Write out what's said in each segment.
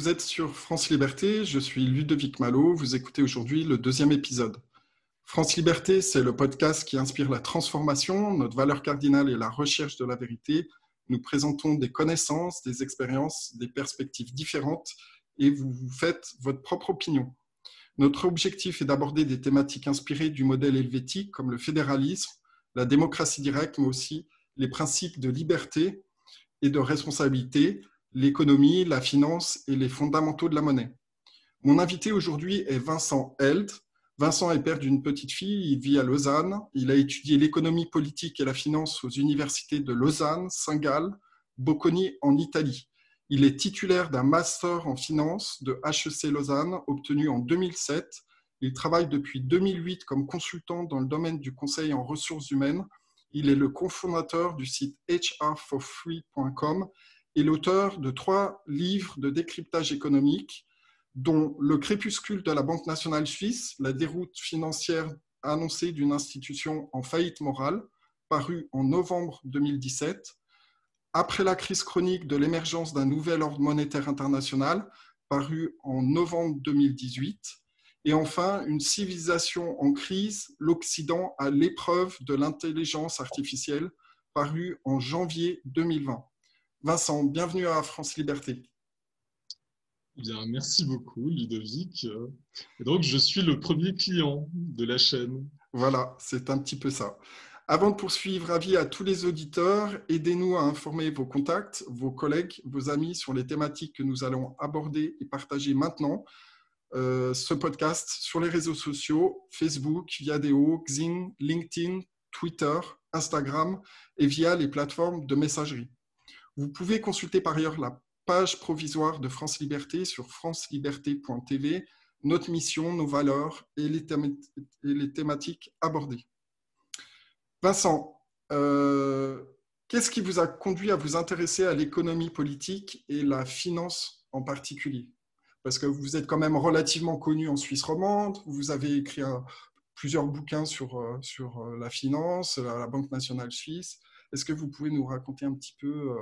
Vous êtes sur France Liberté, je suis Ludovic Malo, vous écoutez aujourd'hui le deuxième épisode. France Liberté, c'est le podcast qui inspire la transformation, notre valeur cardinale est la recherche de la vérité. Nous présentons des connaissances, des expériences, des perspectives différentes et vous vous faites votre propre opinion. Notre objectif est d'aborder des thématiques inspirées du modèle helvétique comme le fédéralisme, la démocratie directe, mais aussi les principes de liberté et de responsabilité, l'économie, la finance et les fondamentaux de la monnaie. Mon invité aujourd'hui est Vincent Held. Vincent est père d'une petite fille, il vit à Lausanne. Il a étudié l'économie politique et la finance aux universités de Lausanne, Saint-Gall, Bocconi en Italie. Il est titulaire d'un master en finance de HEC Lausanne obtenu en 2007. Il travaille depuis 2008 comme consultant dans le domaine du conseil en ressources humaines. Il est le cofondateur du site hrforfree.com et l'auteur de trois livres de décryptage économique, dont Le crépuscule de la Banque nationale suisse, la déroute financière annoncée d'une institution en faillite morale, paru en novembre 2017, Après la crise chronique de l'émergence d'un nouvel ordre monétaire international, paru en novembre 2018, et enfin Une civilisation en crise, l'Occident à l'épreuve de l'intelligence artificielle, paru en janvier 2020. Vincent, bienvenue à France Liberté. Bien, merci beaucoup, Ludovic. Et donc, je suis le premier client de la chaîne. Voilà, c'est un petit peu ça. Avant de poursuivre, avis à tous les auditeurs, aidez-nous à informer vos contacts, vos collègues, vos amis sur les thématiques que nous allons aborder et partager maintenant. Euh, ce podcast sur les réseaux sociaux, Facebook, Viadeo, Xing, LinkedIn, Twitter, Instagram et via les plateformes de messagerie. Vous pouvez consulter par ailleurs la page provisoire de France Liberté sur franceliberté.tv, notre mission, nos valeurs et les, thématiques abordées. Vincent, euh, qu'est-ce qui vous a conduit à vous intéresser à l'économie politique et la finance en particulier? Parce que vous êtes quand même relativement connu en Suisse romande, vous avez écrit plusieurs bouquins sur, euh, euh, la finance, la Banque nationale suisse. Est-ce que vous pouvez nous raconter un petit peu euh,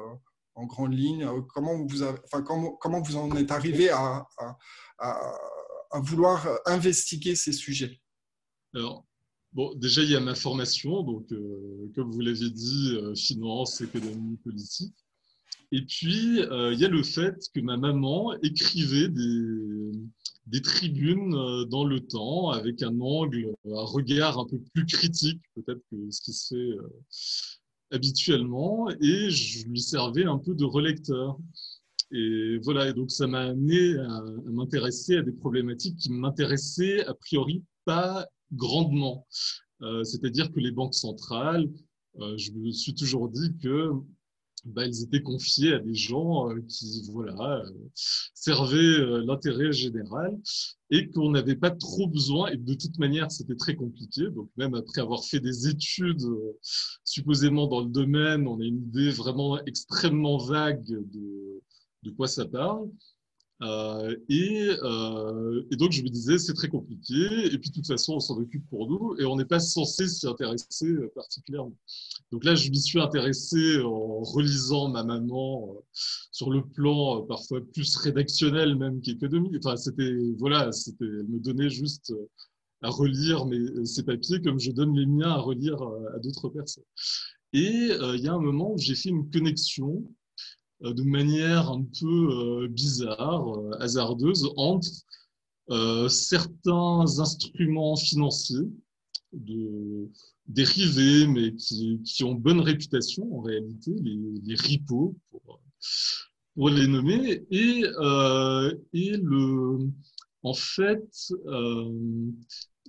en grande ligne euh, comment vous, en êtes arrivé à, vouloir investiguer ces sujets? Alors, bon, déjà, il y a ma formation, donc, euh, comme vous l'avez dit, finance, économie, politique. Et puis, il y a le fait que ma maman écrivait des tribunes dans le temps avec un angle, un regard un peu plus critique peut-être que ce qui se fait habituellement et je lui servais un peu de relecteur. Et voilà, et donc ça m'a amené à, m'intéresser à des problématiques qui m'intéressaient a priori pas grandement. Euh, c'est-à-dire que les banques centrales, euh, je me suis toujours dit que bah, ils étaient confiés à des gens euh, qui voilà euh, servaient euh, l'intérêt général et qu'on n'avait pas trop besoin. Et de toute manière c'était très compliqué. Donc même après avoir fait des études supposément dans le domaine on a une idée vraiment extrêmement vague de de quoi ça parle euh, et, euh, et, donc je me disais c'est très compliqué et puis de toute façon on s'en occupe pour nous et on n'est pas censé s'y intéresser euh, particulièrement. Donc là je m'y suis intéressé en relisant ma maman euh, sur le plan parfois plus rédactionnel même qu'économique. Enfin c'était voilà c'était elle me donnait juste à relire mes, ces papiers comme je donne les miens à relire à d'autres personnes. Et il y a un moment où j'ai fait une connexion euh, de manière un peu euh, bizarre, euh, hasardeuse, entre certains instruments financiers de, dérivés, mais qui, ont bonne réputation en réalité, les, les pour, pour, les nommer, et, euh, et le, en fait, euh,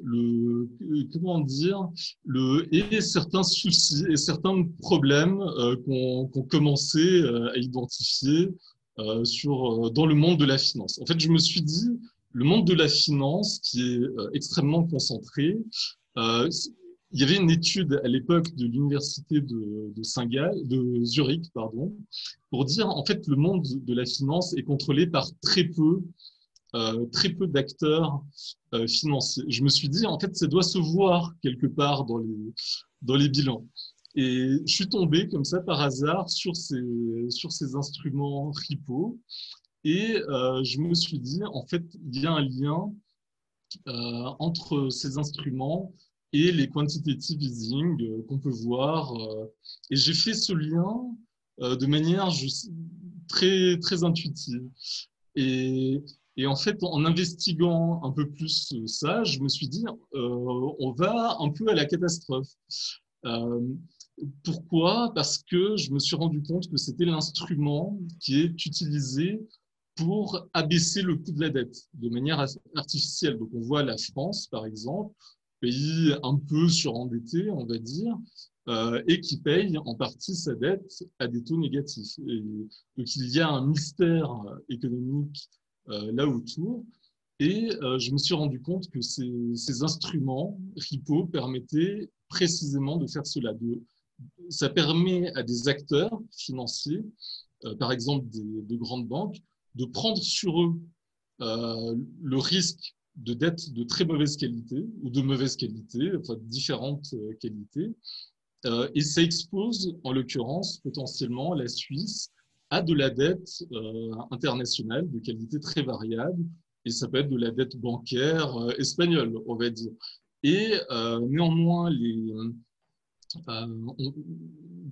le comment dire le et certains soucis et certains problèmes euh, qu'on commençait euh, à identifier euh, sur dans le monde de la finance. En fait, je me suis dit le monde de la finance qui est extrêmement concentré. il y avait une étude à l'époque de l'université de, de de Zurich, pardon, pour dire en fait le monde de la finance est contrôlé par très peu euh, très peu d'acteurs euh, financiers. Je me suis dit, en fait, ça doit se voir quelque part dans les, bilans. Et je suis tombé comme ça par hasard sur ces, instruments RIPO. Et je me suis dit, en fait, il y a un lien entre ces instruments et les quantitative easing qu'on peut voir. et j'ai fait ce lien de manière très, très intuitive. Et, et, en fait, en investiguant un peu plus ça, je me suis dit, on va un peu à la catastrophe. Pourquoi? Parce que je me suis rendu compte que c'était l'instrument qui est utilisé pour abaisser le coût de la dette de manière artificielle. Donc on voit la France, par exemple, pays un peu surendetté, on va dire, euh, et qui paye en partie sa dette à des taux négatifs. Donc il y a un mystère économique euh, là autour. Et euh, je me suis rendu compte que ces, instruments, RIPO, permettaient précisément de faire cela, de, ça permet à des acteurs financiers, euh, par exemple des, de grandes banques, de prendre sur eux euh, le risque de dettes de très mauvaise qualité ou de mauvaise qualité, enfin différentes euh, qualités. Euh, et ça expose, en l'occurrence, potentiellement la Suisse à de la dette euh, internationale de qualité très variable. Et ça peut être de la dette bancaire euh, espagnole, on va dire. Et néanmoins, les, euh,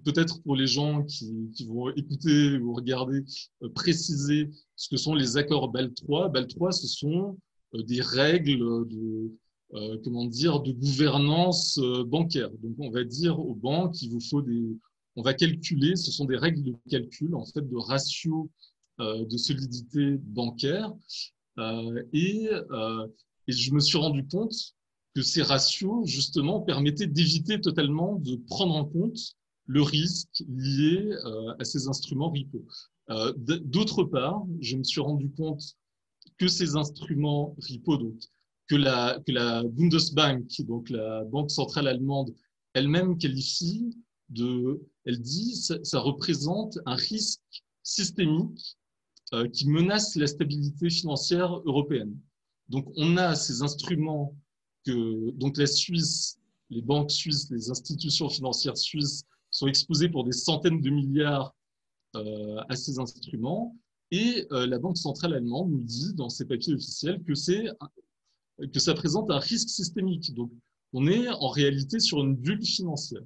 peut-être pour les gens qui, vont écouter ou regarder, euh, préciser ce que sont les accords BAL 3. BAL 3, ce sont euh, des règles de, euh, comment dire, de gouvernance euh, bancaire. Donc, on va dire aux banques, il vous faut des, on va calculer, ce sont des règles de calcul, en fait, de ratio de solidité bancaire. et, et je me suis rendu compte que ces ratios, justement, permettaient d'éviter totalement de prendre en compte le risque lié euh, à ces instruments repo. Euh, d'autre part, je me suis rendu compte que ces instruments repo, donc que la, que la Bundesbank, donc la Banque centrale allemande, elle-même qualifie de, elle dit, ça, ça représente un risque systémique euh, qui menace la stabilité financière européenne. Donc, on a ces instruments donc la Suisse, les banques suisses, les institutions financières suisses sont exposées pour des centaines de milliards euh, à ces instruments. Et euh, la Banque centrale allemande nous dit dans ses papiers officiels que, que ça présente un risque systémique. Donc, on est en réalité sur une bulle financière.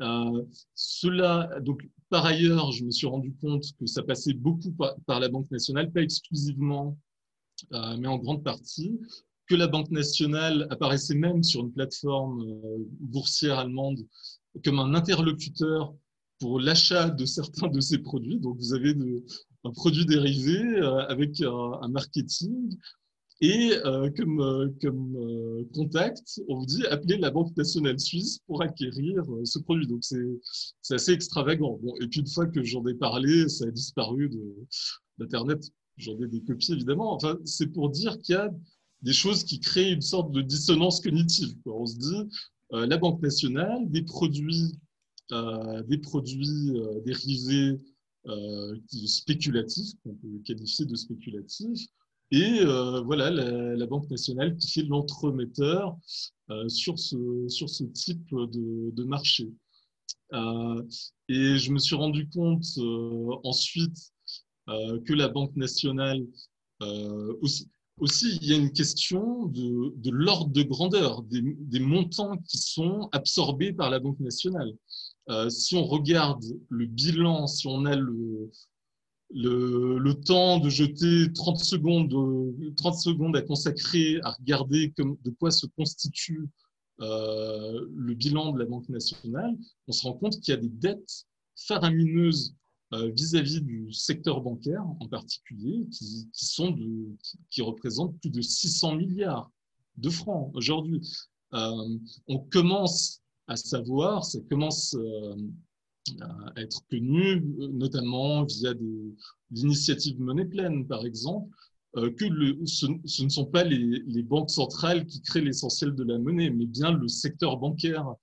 Euh, cela, donc, par ailleurs, je me suis rendu compte que ça passait beaucoup par, la Banque nationale, pas exclusivement, euh, mais en grande partie que la Banque nationale apparaissait même sur une plateforme euh, boursière allemande comme un interlocuteur pour l'achat de certains de ces produits. Donc, vous avez un produit dérivé avec un, marketing. Et euh, comme, comme contact, on vous dit appelez la Banque nationale suisse pour acquérir ce produit. Donc, c'est assez extravagant. Bon, et puis, une fois que j'en ai parlé, ça a disparu d'Internet. J'en ai des copies, évidemment. Enfin, c'est pour dire qu'il y a des choses qui créent une sorte de dissonance cognitive. On se dit, euh, la Banque nationale, des produits, euh, des produits euh, dérivés euh, spéculatifs, qu'on peut qualifier de spéculatifs, et euh, voilà la, Banque nationale qui fait l'entremetteur sur, ce, sur ce type de, marché. et je me suis rendu compte ensuite que la Banque nationale aussi, il y a une question de, l'ordre de grandeur, des, montants qui sont absorbés par la Banque nationale. Euh, si on regarde le bilan, si on a le, le, temps de jeter 30 secondes, 30 secondes à consacrer à regarder de quoi se constitue euh, le bilan de la Banque nationale, on se rend compte qu'il y a des dettes faramineuses euh, vis-à-vis du secteur bancaire en particulier, qui, représentent plus de 600 milliards de francs aujourd'hui. Euh, on commence à savoir, ça commence euh, à être connu, notamment via l'initiative Monnaie Pleine, par exemple, euh, que ce, ne sont pas les, banques centrales qui créent l'essentiel de la monnaie, mais bien le secteur bancaire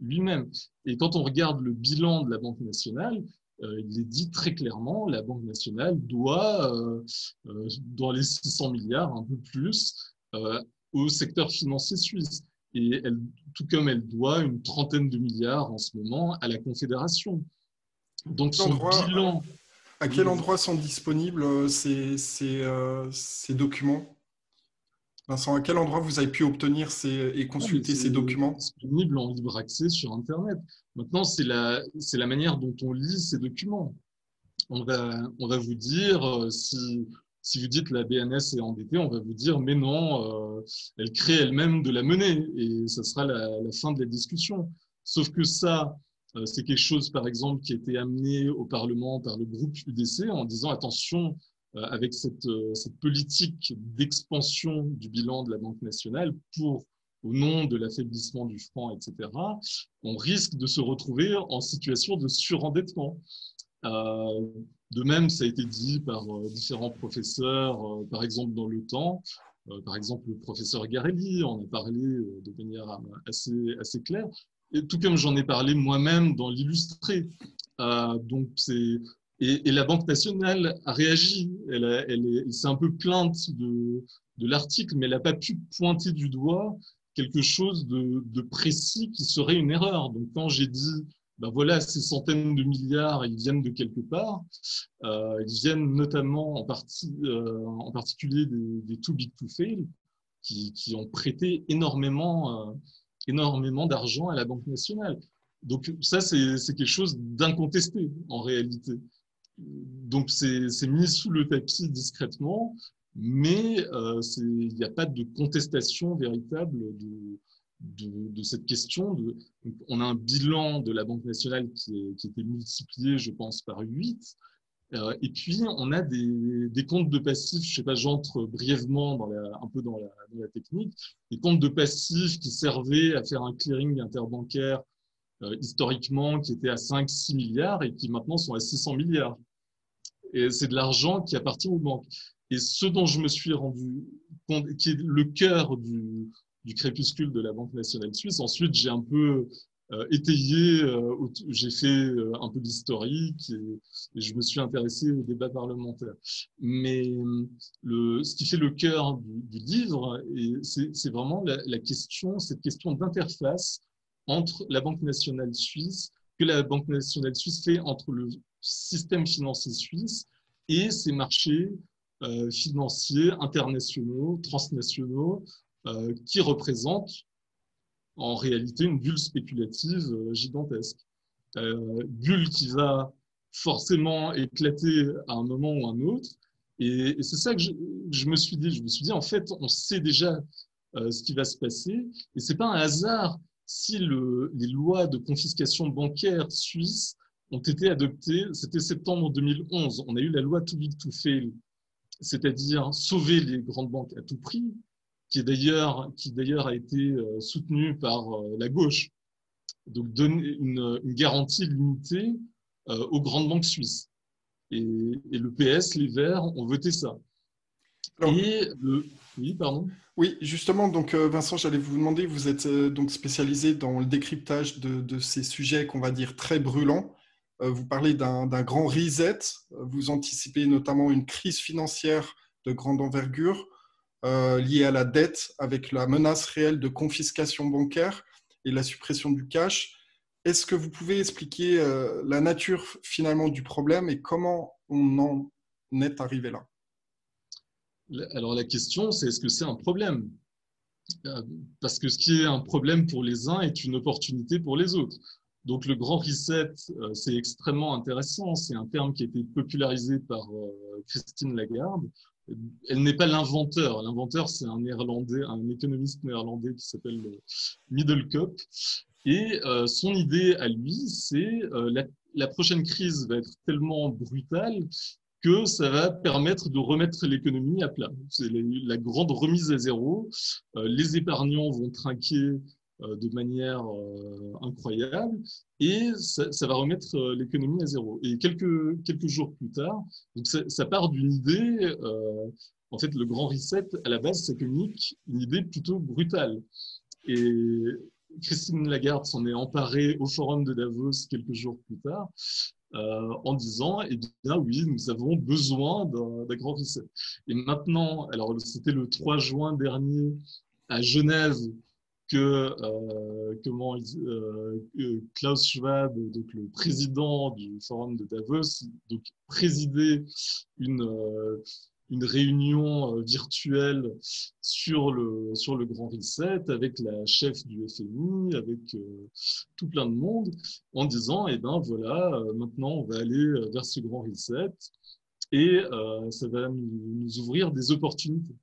lui-même. Et quand on regarde le bilan de la Banque nationale, euh, il est dit très clairement, la Banque nationale doit, euh, euh, dans les 600 milliards, un peu plus, au secteur financier suisse. Et elle, tout comme elle doit une trentaine de milliards en ce moment à la Confédération. Donc son bilan, À quel endroit sont disponibles ces, ces documents? Vincent, à quel endroit vous avez pu obtenir ces, et consulter ces documents? Disponible en libre accès sur Internet. Maintenant, c'est la, la manière dont on lit ces documents. On va, on va vous dire, euh, si, si vous dites la BNS est endettée, on va vous dire, mais non, euh, elle crée elle-même de la monnaie et ça sera la, fin de la discussion. Sauf que ça, euh, c'est quelque chose, par exemple, qui a été amené au Parlement par le groupe UDC en disant, attention, euh, avec cette, politique d'expansion du bilan de la Banque nationale pour au nom de l'affaiblissement du franc, etc., on risque de se retrouver en situation de surendettement. De même, ça a été dit par différents professeurs, par exemple dans le temps, par exemple le professeur Garelli en a parlé de manière assez, claire, et tout comme j'en ai parlé moi-même dans l'illustré. donc, c'est et, la Banque nationale a réagi. Elle, s'est un peu plainte de, de l'article, mais elle n'a pas pu pointer du doigt quelque chose de, de, précis qui serait une erreur. Donc quand j'ai dit, ben voilà, ces centaines de milliards, ils viennent de quelque part, euh, ils viennent notamment en, partie, euh, en particulier des, too big to fail, qui, ont prêté énormément, euh, énormément d'argent à la Banque nationale. Donc ça, c'est quelque chose d'incontesté en réalité donc c'est mis sous le tapis discrètement, mais il n'y a pas de contestation véritable de, cette question. On a un bilan de la Banque nationale qui, est, qui était multiplié, je pense, par 8. Euh, et puis, on a des, comptes de passifs, je sais pas, j'entre brièvement dans un peu dans la, dans la, technique, des comptes de passifs qui servaient à faire un clearing interbancaire euh, historiquement qui était à 5-6 milliards et qui maintenant sont à 600 milliards. Et c'est de l'argent qui appartient aux banques. Et ce dont je me suis rendu compte, qui est le cœur du, du crépuscule de la Banque nationale suisse, ensuite j'ai un peu euh, étayé, euh, j'ai fait euh, un peu d'historique et, je me suis intéressé au débat parlementaire. Mais ce qui fait le cœur du, livre, c'est vraiment la, question, cette question d'interface entre la Banque nationale suisse, que la Banque nationale suisse fait entre le système financier suisse et ses marchés financiers internationaux, transnationaux, euh, qui représentent en réalité une bulle spéculative euh, gigantesque. bulle qui va forcément éclater à un moment ou un autre. Et, c'est ça que je, me suis dit. Je me suis dit, en fait, on sait déjà ce qui va se passer. Et c'est pas un hasard si le, les lois de confiscation bancaire suisses ont été adoptés, c'était septembre 2011. On a eu la loi Too Big to Fail, c'est-à-dire sauver les grandes banques à tout prix, qui d'ailleurs qui d'ailleurs a été euh, soutenue par euh, la gauche. Donc donner une, une garantie limitée euh, aux grandes banques suisses. Et, et, le PS, les Verts, ont voté ça. et le, oui, pardon. Oui, justement, donc Vincent, j'allais vous demander, vous êtes donc spécialisé dans le décryptage de, de ces sujets qu'on va dire très brûlants. Vous parlez d'un grand reset. Vous anticipez notamment une crise financière de grande envergure euh, à la dette avec la menace réelle de confiscation bancaire et la suppression du cash. Est-ce que vous pouvez expliquer euh, la nature finalement du problème et comment on en est arrivé là? Alors la question, c'est est-ce que c'est un problème? Parce que ce qui est un problème pour les uns est une opportunité pour les autres. Donc le grand reset, euh, c'est extrêmement intéressant. C'est un terme qui a été popularisé par euh, Christine Lagarde. Elle n'est pas l'inventeur. L'inventeur, c'est un néerlandais, un économiste néerlandais qui s'appelle euh, Middelkoop. Et son idée à lui, c'est la, la prochaine crise va être tellement brutale que ça va permettre de remettre l'économie à plat. C'est la grande remise à zéro. les épargnants vont trinquer euh, de manière euh, incroyable et ça, va remettre euh, l'économie à zéro. Et quelques, quelques jours plus tard, donc ça, part d'une idée, en fait, le grand reset, à la base, ça communique une idée plutôt brutale. Et Christine Lagarde s'en est emparée au forum de Davos quelques jours plus tard. Euh, en disant, eh bien oui, nous avons besoin d'un grand reset. Et maintenant, alors c'était le 3 juin dernier à Genève, que comment Klaus Schwab, donc le président du forum de Davos, donc présidait une une réunion euh, virtuelle sur le, sur le Grand Reset avec la chef du FMI, avec euh, tout plein de monde, en disant, eh ben voilà, euh, maintenant on va aller vers ce Grand Reset et ça va nous ouvrir des opportunités.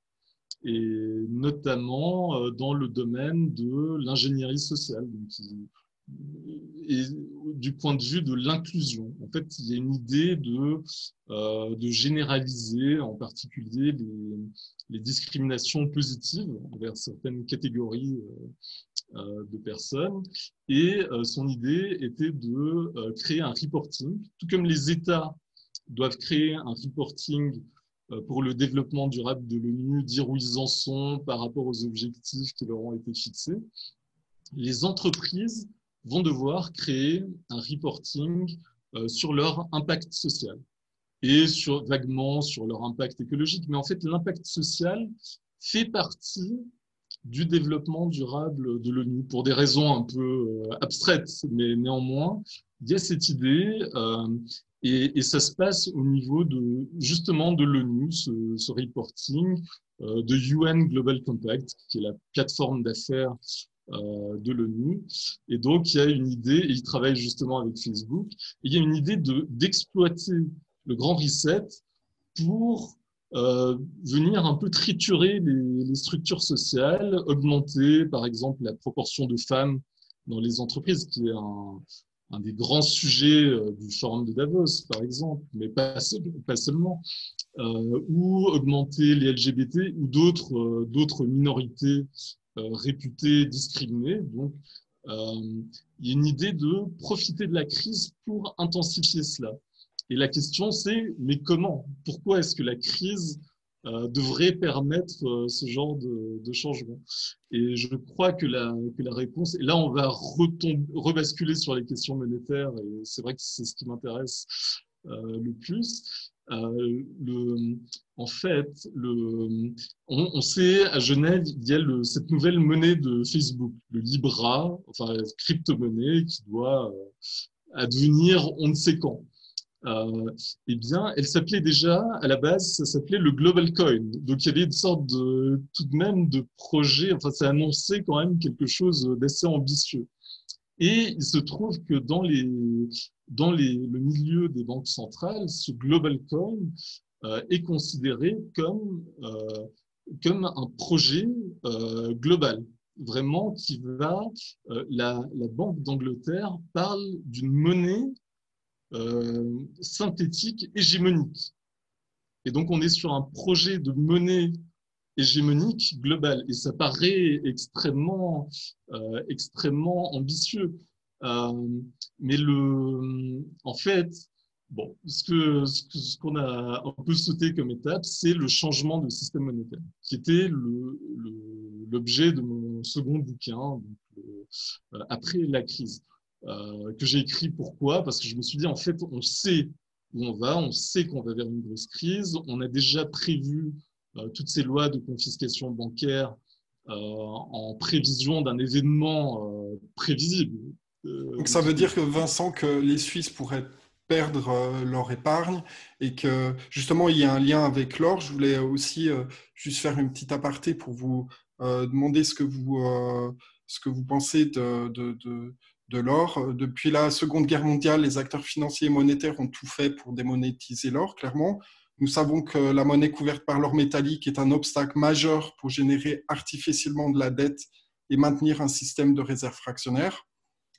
Et notamment dans le domaine de l'ingénierie sociale. Et du point de vue de l'inclusion. En fait, il y a une idée de, euh, de généraliser en particulier les, les, discriminations positives envers certaines catégories euh, euh de personnes. Et euh, son idée était de euh, créer un reporting, tout comme les États doivent créer un reporting pour le développement durable de l'ONU, dire où ils en sont par rapport aux objectifs qui leur ont été fixés. Les entreprises vont devoir créer un reporting euh, sur leur impact social et vaguement sur leur impact écologique. Mais en fait, l'impact social fait partie du développement durable de l'ONU pour des raisons un peu euh, abstraites, mais néanmoins, il y a cette idée euh, et, et, ça se passe au niveau de justement de l'ONU, ce, reporting euh, de UN Global Compact, qui est la plateforme d'affaires euh, de l'ONU. Et donc, il y a une idée, et il travaille justement avec Facebook, il y a une idée d'exploiter le grand reset pour euh, venir un peu triturer les, les, structures sociales, augmenter par exemple la proportion de femmes dans les entreprises, qui est un, un des grands sujets euh, du forum de Davos, par exemple, mais pas, seulement, euh, ou augmenter les LGBT ou d'autres euh, minorités réputés discriminés. Donc, il y a une idée de profiter de la crise pour intensifier cela. Et la question, c'est, mais comment? Pourquoi est-ce que la crise euh, devrait permettre euh, ce genre de, changement Et je crois que la, que la réponse, et là on va rebasculer sur les questions monétaires, et c'est vrai que c'est ce qui m'intéresse euh, le plus, le, en fait, le, on, sait à Genève, il y a le, cette nouvelle monnaie de Facebook, le Libra, enfin crypto-monnaie qui doit advenir on ne sait quand. Euh, eh bien, elle s'appelait déjà, à la base, ça s'appelait le Global Coin. Donc, il y avait une sorte de, tout de même, de projet, enfin, ça annonçait quand même quelque chose d'assez ambitieux. Et il se trouve que dans, les, dans les, le milieu des banques centrales, ce global coin euh, est considéré comme, euh, comme un projet global, vraiment qui va. La, la, Banque d'Angleterre parle d'une monnaie euh, synthétique hégémonique. Et donc, on est sur un projet de monnaie hégémonique globale. Et ça paraît extrêmement, euh, extrêmement ambitieux. Euh, mais le, en fait, bon, ce que ce qu'on a un peu sauté comme étape, c'est le changement de système monétaire, qui était l'objet de mon second bouquin, euh, après la crise, euh, que j'ai écrit. Pourquoi Parce que je me suis dit, en fait, on sait où on va, on sait qu'on va vers une grosse crise, on a déjà prévu euh, toutes ces lois de confiscation bancaire euh, en prévision d'un événement prévisible. Donc ça veut dire que Vincent, que les Suisses pourraient perdre leur épargne et que justement il y a un lien avec l'or. Je voulais aussi juste faire une petite aparté pour vous demander ce que vous, ce que vous pensez de, de l'or. Depuis la Seconde Guerre mondiale, les acteurs financiers et monétaires ont tout fait pour démonétiser l'or, clairement. Nous savons que la monnaie couverte par l'or métallique est un obstacle majeur pour générer artificiellement de la dette et maintenir un système de réserve fractionnaire.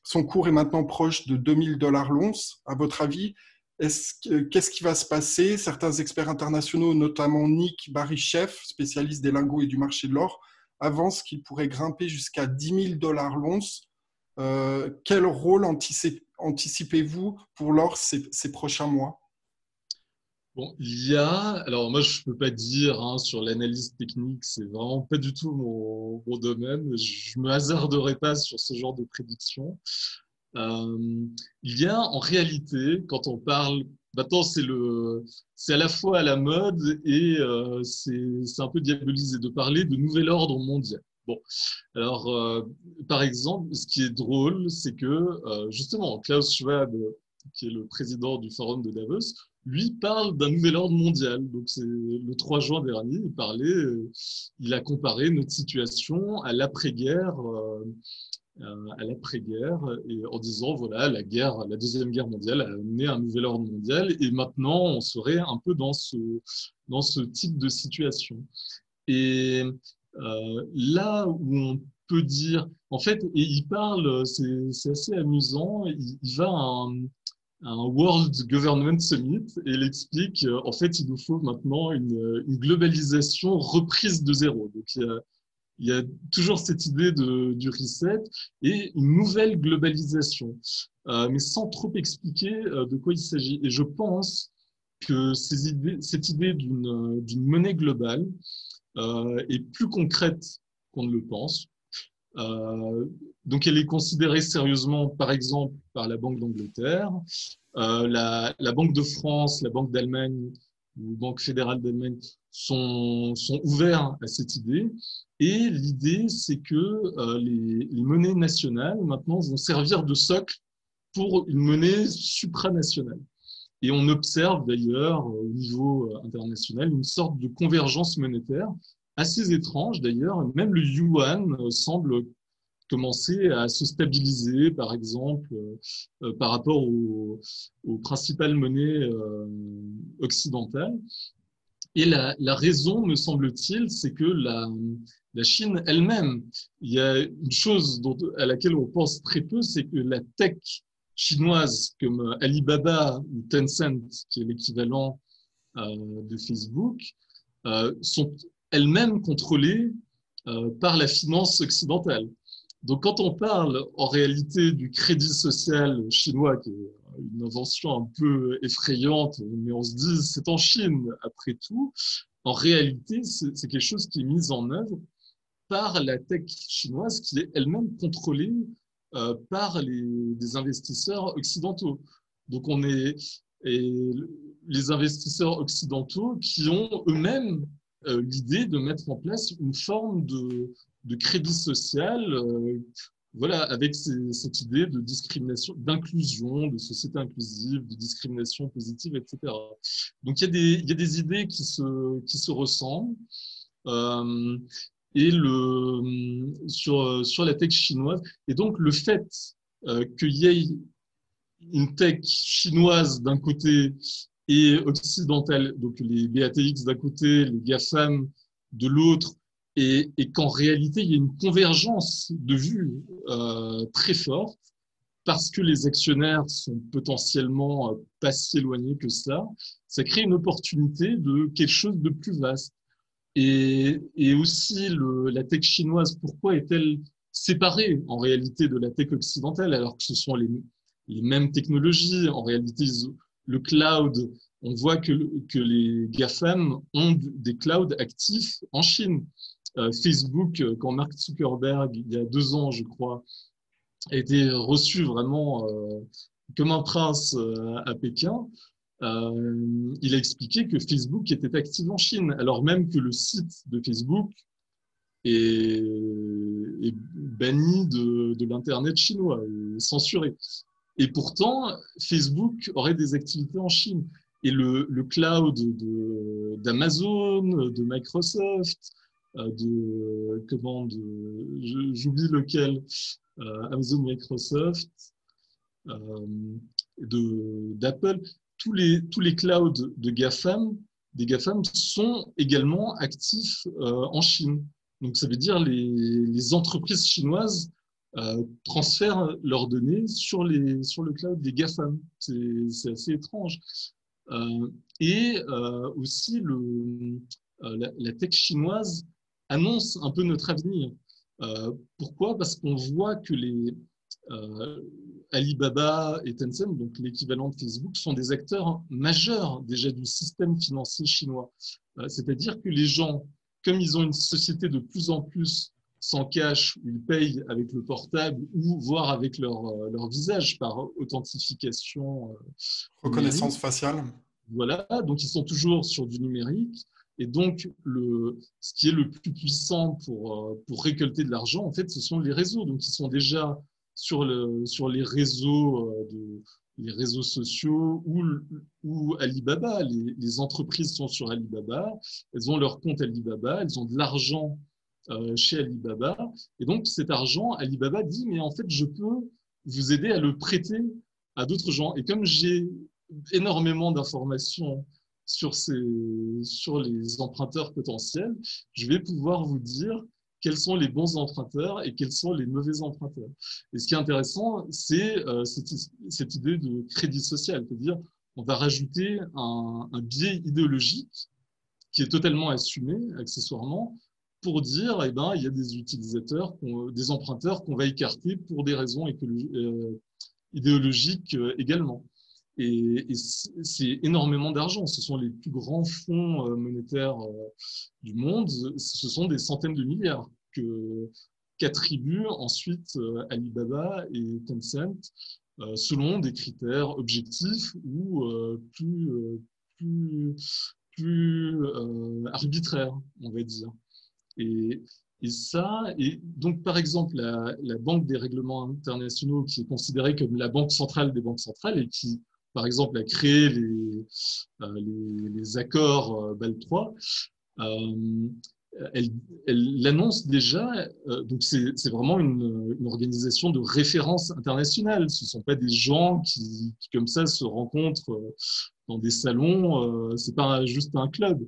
Son cours est maintenant proche de 2000 dollars l'once. À votre avis, qu'est-ce qui va se passer? Certains experts internationaux, notamment Nick Barichev, spécialiste des lingots et du marché de l'or, avancent qu'il pourrait grimper jusqu'à 10 000 dollars l'once. Euh, quel rôle anticipez-vous pour l'or ces, prochains mois? Bon, il y a, alors moi je peux pas dire hein, sur l'analyse technique, c'est vraiment pas du tout mon, domaine. Je me hasarderai pas sur ce genre de prédiction. Euh, il y a en réalité, quand on parle, maintenant c'est le, c'est à la fois à la mode et euh, c'est un peu diabolisé de parler de nouvel ordre mondial. Bon, alors, euh, par exemple, ce qui est drôle, c'est que euh, justement, Klaus Schwab, qui est le président du Forum de Davos, lui parle d'un nouvel ordre mondial. Donc, c'est le 3 juin dernier, il parlait, euh, il a comparé notre situation à l'après-guerre, à l'après-guerre, et en disant voilà, la guerre, la deuxième guerre mondiale a amené un nouvel ordre mondial, et maintenant, on serait un peu dans ce dans ce type de situation. Et là où on peut dire, en fait, et il parle, c'est assez amusant, il, va à un, World Government Summit et il explique, euh, en fait, il nous faut maintenant une, globalisation reprise de zéro. Donc, il y a, toujours cette idée de, du reset et une nouvelle globalisation, euh, mais sans trop expliquer de quoi il s'agit. Et je pense que cette idée d'une monnaie globale, euh, est plus concrète qu'on ne le pense. Euh, donc, elle est considérée sérieusement, par exemple, par la Banque d'Angleterre, euh, la, Banque de France, la Banque d'Allemagne ou Banque fédérale d'Allemagne sont, sont ouverts à cette idée. Et l'idée, c'est que euh, les, monnaies nationales, maintenant, vont servir de socle pour une monnaie supranationale. Et on observe d'ailleurs au niveau euh, international une sorte de convergence monétaire assez étrange d'ailleurs. Même le yuan euh, semble commencer à se stabiliser, par exemple, euh, par rapport aux, principales monnaies occidentales. Et la, raison, me semble-t-il, c'est que la, Chine elle-même, il y a une chose à laquelle on pense très peu, c'est que la tech chinoises comme Alibaba ou Tencent, qui est l'équivalent euh, de Facebook, euh, sont elles-mêmes contrôlées euh, par la finance occidentale. Donc quand on parle en réalité du crédit social chinois, qui est une invention un peu effrayante, mais on se dit c'est en Chine après tout, en réalité c'est quelque chose qui est mis en œuvre par la tech chinoise qui est elle-même contrôlée par les, investisseurs occidentaux. Donc on est les investisseurs occidentaux qui ont eux-mêmes euh, l'idée de mettre en place une forme de, crédit social, euh, voilà, avec cette idée de discrimination, d'inclusion, de société inclusive, de discrimination positive, etc. Donc il y a des, idées qui se, ressemblent. Euh, et le, sur, sur la tech chinoise. Et donc, le fait euh, qu'il y ait une tech chinoise d'un côté et occidentale, donc les BATX d'un côté, les GAFAM de l'autre, et, et qu'en réalité, il y a une convergence de vues euh, très forte parce que les actionnaires sont potentiellement euh, pas si éloignés que ça, ça crée une opportunité de quelque chose de plus vaste. Et, aussi, la tech chinoise, pourquoi est-elle séparée en réalité de la tech occidentale alors que ce sont les, mêmes technologies? En réalité, le cloud, on voit que, les GAFAM ont des clouds actifs en Chine. Euh, Facebook, quand Mark Zuckerberg, il y a deux ans, je crois, a été reçu vraiment euh, comme un prince euh, à Pékin, euh, il a expliqué que Facebook était actif en Chine, alors même que le site de Facebook est, banni de, l'Internet chinois, est censuré. Et pourtant, Facebook aurait des activités en Chine. Et le, cloud d'Amazon, de, Microsoft, euh, de comment j'oublie lequel, euh, Amazon, Microsoft, d'Apple, tous les, tous les clouds de GAFAM, des GAFAM sont également actifs euh, en Chine. Donc, ça veut dire les, les entreprises chinoises euh, transfèrent leurs données sur, les, sur le cloud des GAFAM. C'est assez étrange. Euh, et euh, aussi, le, euh, la, la, tech chinoise annonce un peu notre avenir. Euh, pourquoi? Parce qu'on voit que les, Alibaba et Tencent, donc l'équivalent de Facebook, sont des acteurs majeurs déjà du système financier chinois. Euh, c'est-à-dire que les gens, comme ils ont une société de plus en plus sans cash, ils payent avec le portable ou voire avec leur, euh, leur visage par authentification. Reconnaissance faciale. Voilà, donc ils sont toujours sur du numérique. Et donc, le, ce qui est le plus puissant pour, pour récolter de l'argent, en fait, ce sont les réseaux. Donc, ils sont déjà sur, le, sur les réseaux de, les réseaux sociaux ou, Alibaba. Les, entreprises sont sur Alibaba, elles ont leur compte Alibaba, elles ont de l'argent euh, chez Alibaba. Et donc cet argent, Alibaba dit, mais en fait, je peux vous aider à le prêter à d'autres gens. Et comme j'ai énormément d'informations sur les emprunteurs potentiels, je vais pouvoir vous dire quels sont les bons emprunteurs et quels sont les mauvais emprunteurs. Et ce qui est intéressant, c'est euh, cette, idée de crédit social, c'est-à-dire on va rajouter un, un, biais idéologique qui est totalement assumé accessoirement pour dire eh ben il y a des utilisateurs, des emprunteurs qu'on va écarter pour des raisons euh, idéologiques euh, également. Et, c'est énormément d'argent. Ce sont les plus grands fonds euh, monétaires euh, du monde. Ce sont des centaines de milliards que qu'attribuent ensuite euh, Alibaba et Tencent selon des critères objectifs ou plus, plus, plus arbitraires, on va dire. Et, et ça, et donc par exemple, la, la, Banque des règlements internationaux, qui est considérée comme la banque centrale des banques centrales et qui par exemple, a créé les, euh, accords euh, BAL 3, euh, elle, l'annonce déjà, donc c'est vraiment une, organisation de référence internationale. Ce ne sont pas des gens qui, comme ça, se rencontrent dans des salons, euh, c'est pas juste un club.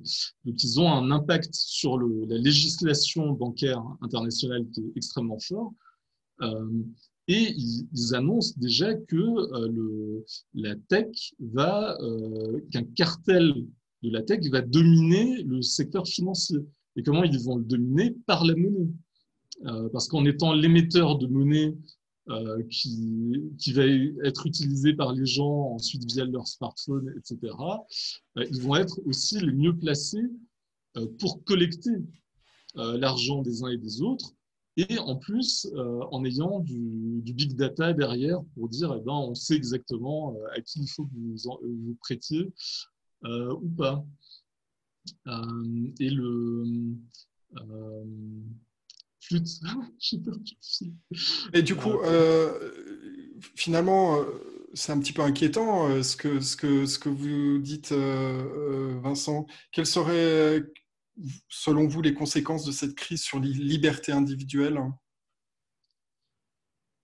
Donc ils ont un impact sur la législation bancaire internationale qui est extrêmement fort. Et ils, annoncent déjà que euh, la tech va, euh, qu'un cartel de la tech va dominer le secteur financier. Et comment ils vont le dominer? Par la monnaie. Euh, parce qu'en étant l'émetteur de monnaie qui, va être utilisé par les gens ensuite via leur smartphone, etc., ils vont être aussi les mieux placés pour collecter l'argent des uns et des autres et en plus euh, en ayant du, du, big data derrière pour dire eh ben, on sait exactement euh, à qui il faut que vous, en, vous prêtiez euh, ou pas. Euh, et le euh, flûte, Et du coup, finalement, c'est un petit peu inquiétant ce que, ce que, ce que vous dites, Vincent. Quel serait selon vous, les conséquences de cette crise sur les libertés individuelles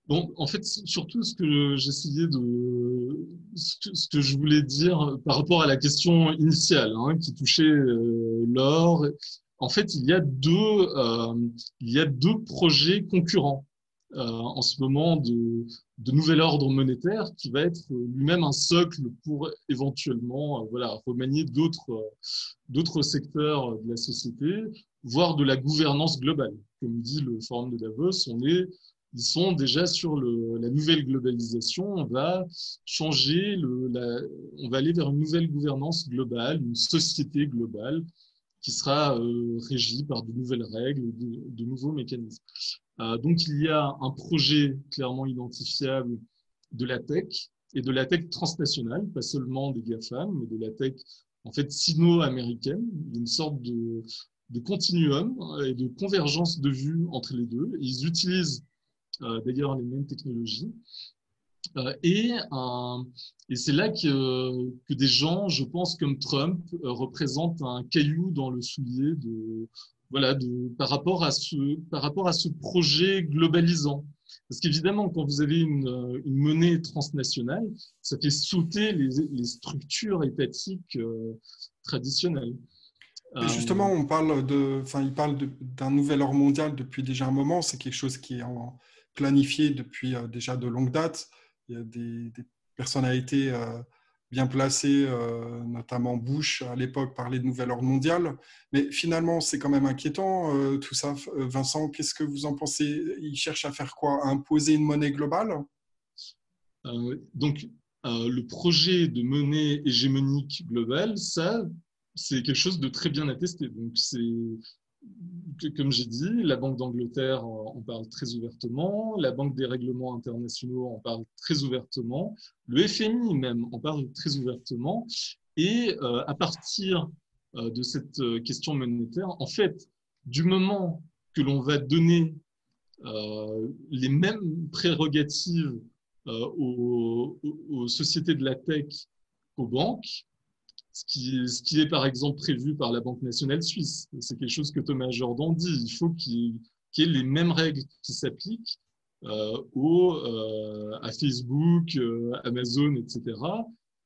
Bon, en fait, surtout ce que j'essayais de, ce que, je voulais dire par rapport à la question initiale hein, qui touchait euh, l'or. En fait, il y a deux, euh, il y a deux projets concurrents en ce moment de, nouvel ordre monétaire qui va être lui-même un socle pour éventuellement euh, voilà, remanier d'autres secteurs de la société, voire de la gouvernance globale. Comme dit le Forum de Davos, on est, ils sont déjà sur la nouvelle globalisation. On va changer, le, on va aller vers une nouvelle gouvernance globale, une société globale qui sera euh, régie par de nouvelles règles, de, nouveaux mécanismes. Euh, donc, il y a un projet clairement identifiable de la tech et de la tech transnationale, pas seulement des GAFAM, mais de la tech en fait sino-américaine, une sorte de, de, continuum et de convergence de vues entre les deux. ils utilisent euh, d'ailleurs les mêmes technologies. Euh, et, euh, et c'est là que, que, des gens, je pense, comme Trump, euh, représentent un caillou dans le soulier de, voilà, de, par, rapport à ce, par rapport à ce projet globalisant. Parce qu'évidemment, quand vous avez une, une, monnaie transnationale, ça fait sauter les, les structures étatiques traditionnelles. Et justement, on parle de, enfin, il parle d'un nouvel ordre mondial depuis déjà un moment. C'est quelque chose qui est planifié depuis déjà de longue date. Il y a des, des personnalités euh, bien placé, euh, notamment Bush à l'époque parlait de nouvel ordre mondial. Mais finalement, c'est quand même inquiétant euh, tout ça. Euh, Vincent, qu'est-ce que vous en pensez? Il cherche à faire quoi? À imposer une monnaie globale? Donc, le projet de monnaie hégémonique globale, ça, c'est quelque chose de très bien attesté. Donc, c'est comme j'ai dit, la Banque d'Angleterre en parle très ouvertement, la Banque des règlements internationaux en parle très ouvertement, le FMI même en parle très ouvertement. Et euh, à partir de cette question monétaire. En fait, du moment que l'on va donner les mêmes prérogatives aux, sociétés de la tech qu'aux banques, ce qui, est par exemple prévu par la Banque nationale suisse. C'est quelque chose que Thomas Jordan dit. Il faut qu'il y ait les mêmes règles qui s'appliquent euh, euh, à Facebook, euh, Amazon, etc.,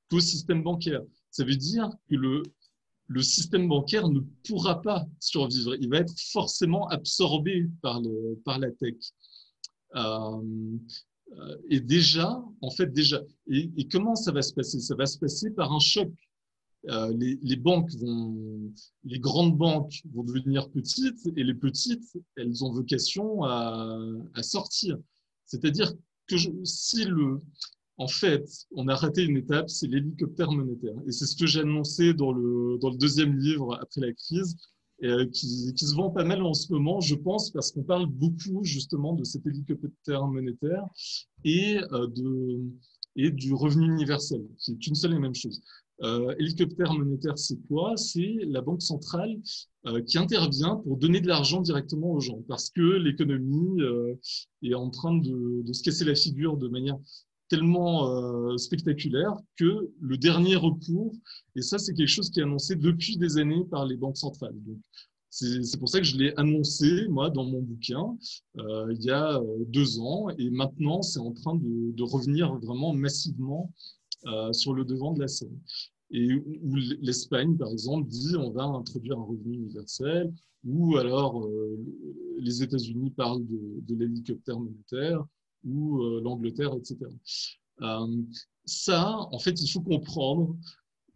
qu'au système bancaire. Ça veut dire que le, système bancaire ne pourra pas survivre. Il va être forcément absorbé par, la tech. Euh, et déjà, en fait, déjà, et, comment ça va se passer? Ça va se passer par un choc euh, les, grandes banques vont devenir petites et les petites, elles ont vocation à, sortir. C'est-à-dire que si le, en fait, on a raté une étape, c'est l'hélicoptère monétaire. Et c'est ce que j'ai annoncé dans le, dans le deuxième livre après la crise, euh, qui, qui, se vend pas mal en ce moment, je pense, parce qu'on parle beaucoup justement de cet hélicoptère monétaire et, euh, de, et du revenu universel, qui est une seule et même chose. Euh, hélicoptère monétaire, c'est quoi? C'est la banque centrale euh, qui intervient pour donner de l'argent directement aux gens, parce que l'économie euh, est en train de, se casser la figure de manière tellement euh, spectaculaire que le dernier recours, et ça c'est quelque chose qui est annoncé depuis des années par les banques centrales. Donc, c'est pour ça que je l'ai annoncé, moi, dans mon bouquin, il y a deux ans, et maintenant c'est en train de, revenir vraiment massivement sur le devant de la scène. Et où l'Espagne, par exemple, dit on va introduire un revenu universel, ou alors euh, les États-Unis parlent de, de l'hélicoptère monétaire, ou euh, l'Angleterre, etc. ça, en fait, il faut comprendre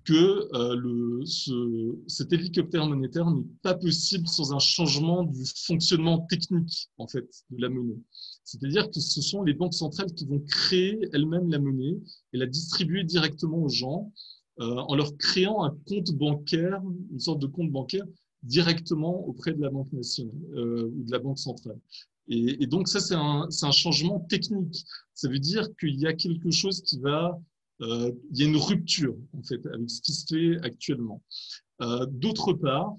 que le, ce, cet hélicoptère monétaire n'est pas possible sans un changement du fonctionnement technique en fait de la monnaie. C'est-à-dire que ce sont les banques centrales qui vont créer elles-mêmes la monnaie et la distribuer directement aux gens euh, en leur créant un compte bancaire, une sorte de compte bancaire directement auprès de la banque nationale euh, ou de la banque centrale. Et, donc ça, c'est un, changement technique. Ça veut dire qu'il y a quelque chose qui va, euh, il y a une rupture en fait avec ce qui se fait actuellement. Euh, D'autre part,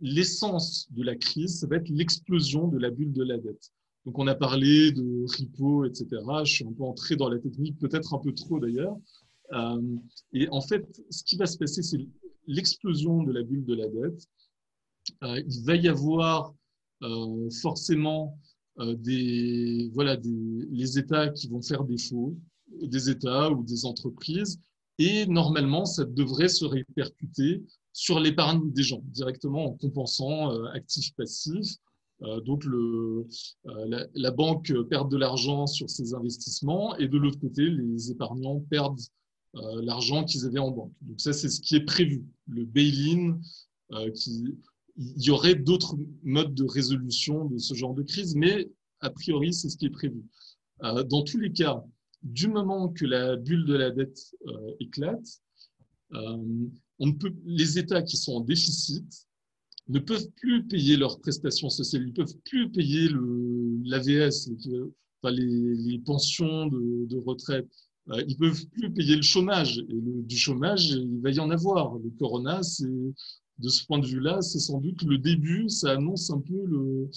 l'essence de la crise, ça va être l'explosion de la bulle de la dette. Donc, on a parlé de repo, etc. Je suis un peu entré dans la technique, peut-être un peu trop d'ailleurs. Euh, et en fait, ce qui va se passer, c'est l'explosion de la bulle de la dette. Il va y avoir forcément des, voilà, des, les États qui vont faire défaut, des États ou des entreprises, et normalement, ça devrait se répercuter sur l'épargne des gens, directement en compensant euh, actifs-passifs euh, donc euh, la, banque perd de l'argent sur ses investissements et de l'autre côté, les épargnants perdent l'argent qu'ils avaient en banque. Donc ça, c'est ce qui est prévu. Le bail-in, il y aurait d'autres modes de résolution de ce genre de crise, mais a priori, c'est ce qui est prévu. dans tous les cas, du moment que la bulle de la dette éclate, on peut, les États qui sont en déficit ne peuvent plus payer leurs prestations sociales, ils ne peuvent plus payer l'AVS, enfin les, pensions de, retraite, euh, ils ne peuvent plus payer le chômage. Et du chômage, il va y en avoir. Le corona, c'est de ce point de vue-là, c'est sans doute le début, ça annonce un peu le,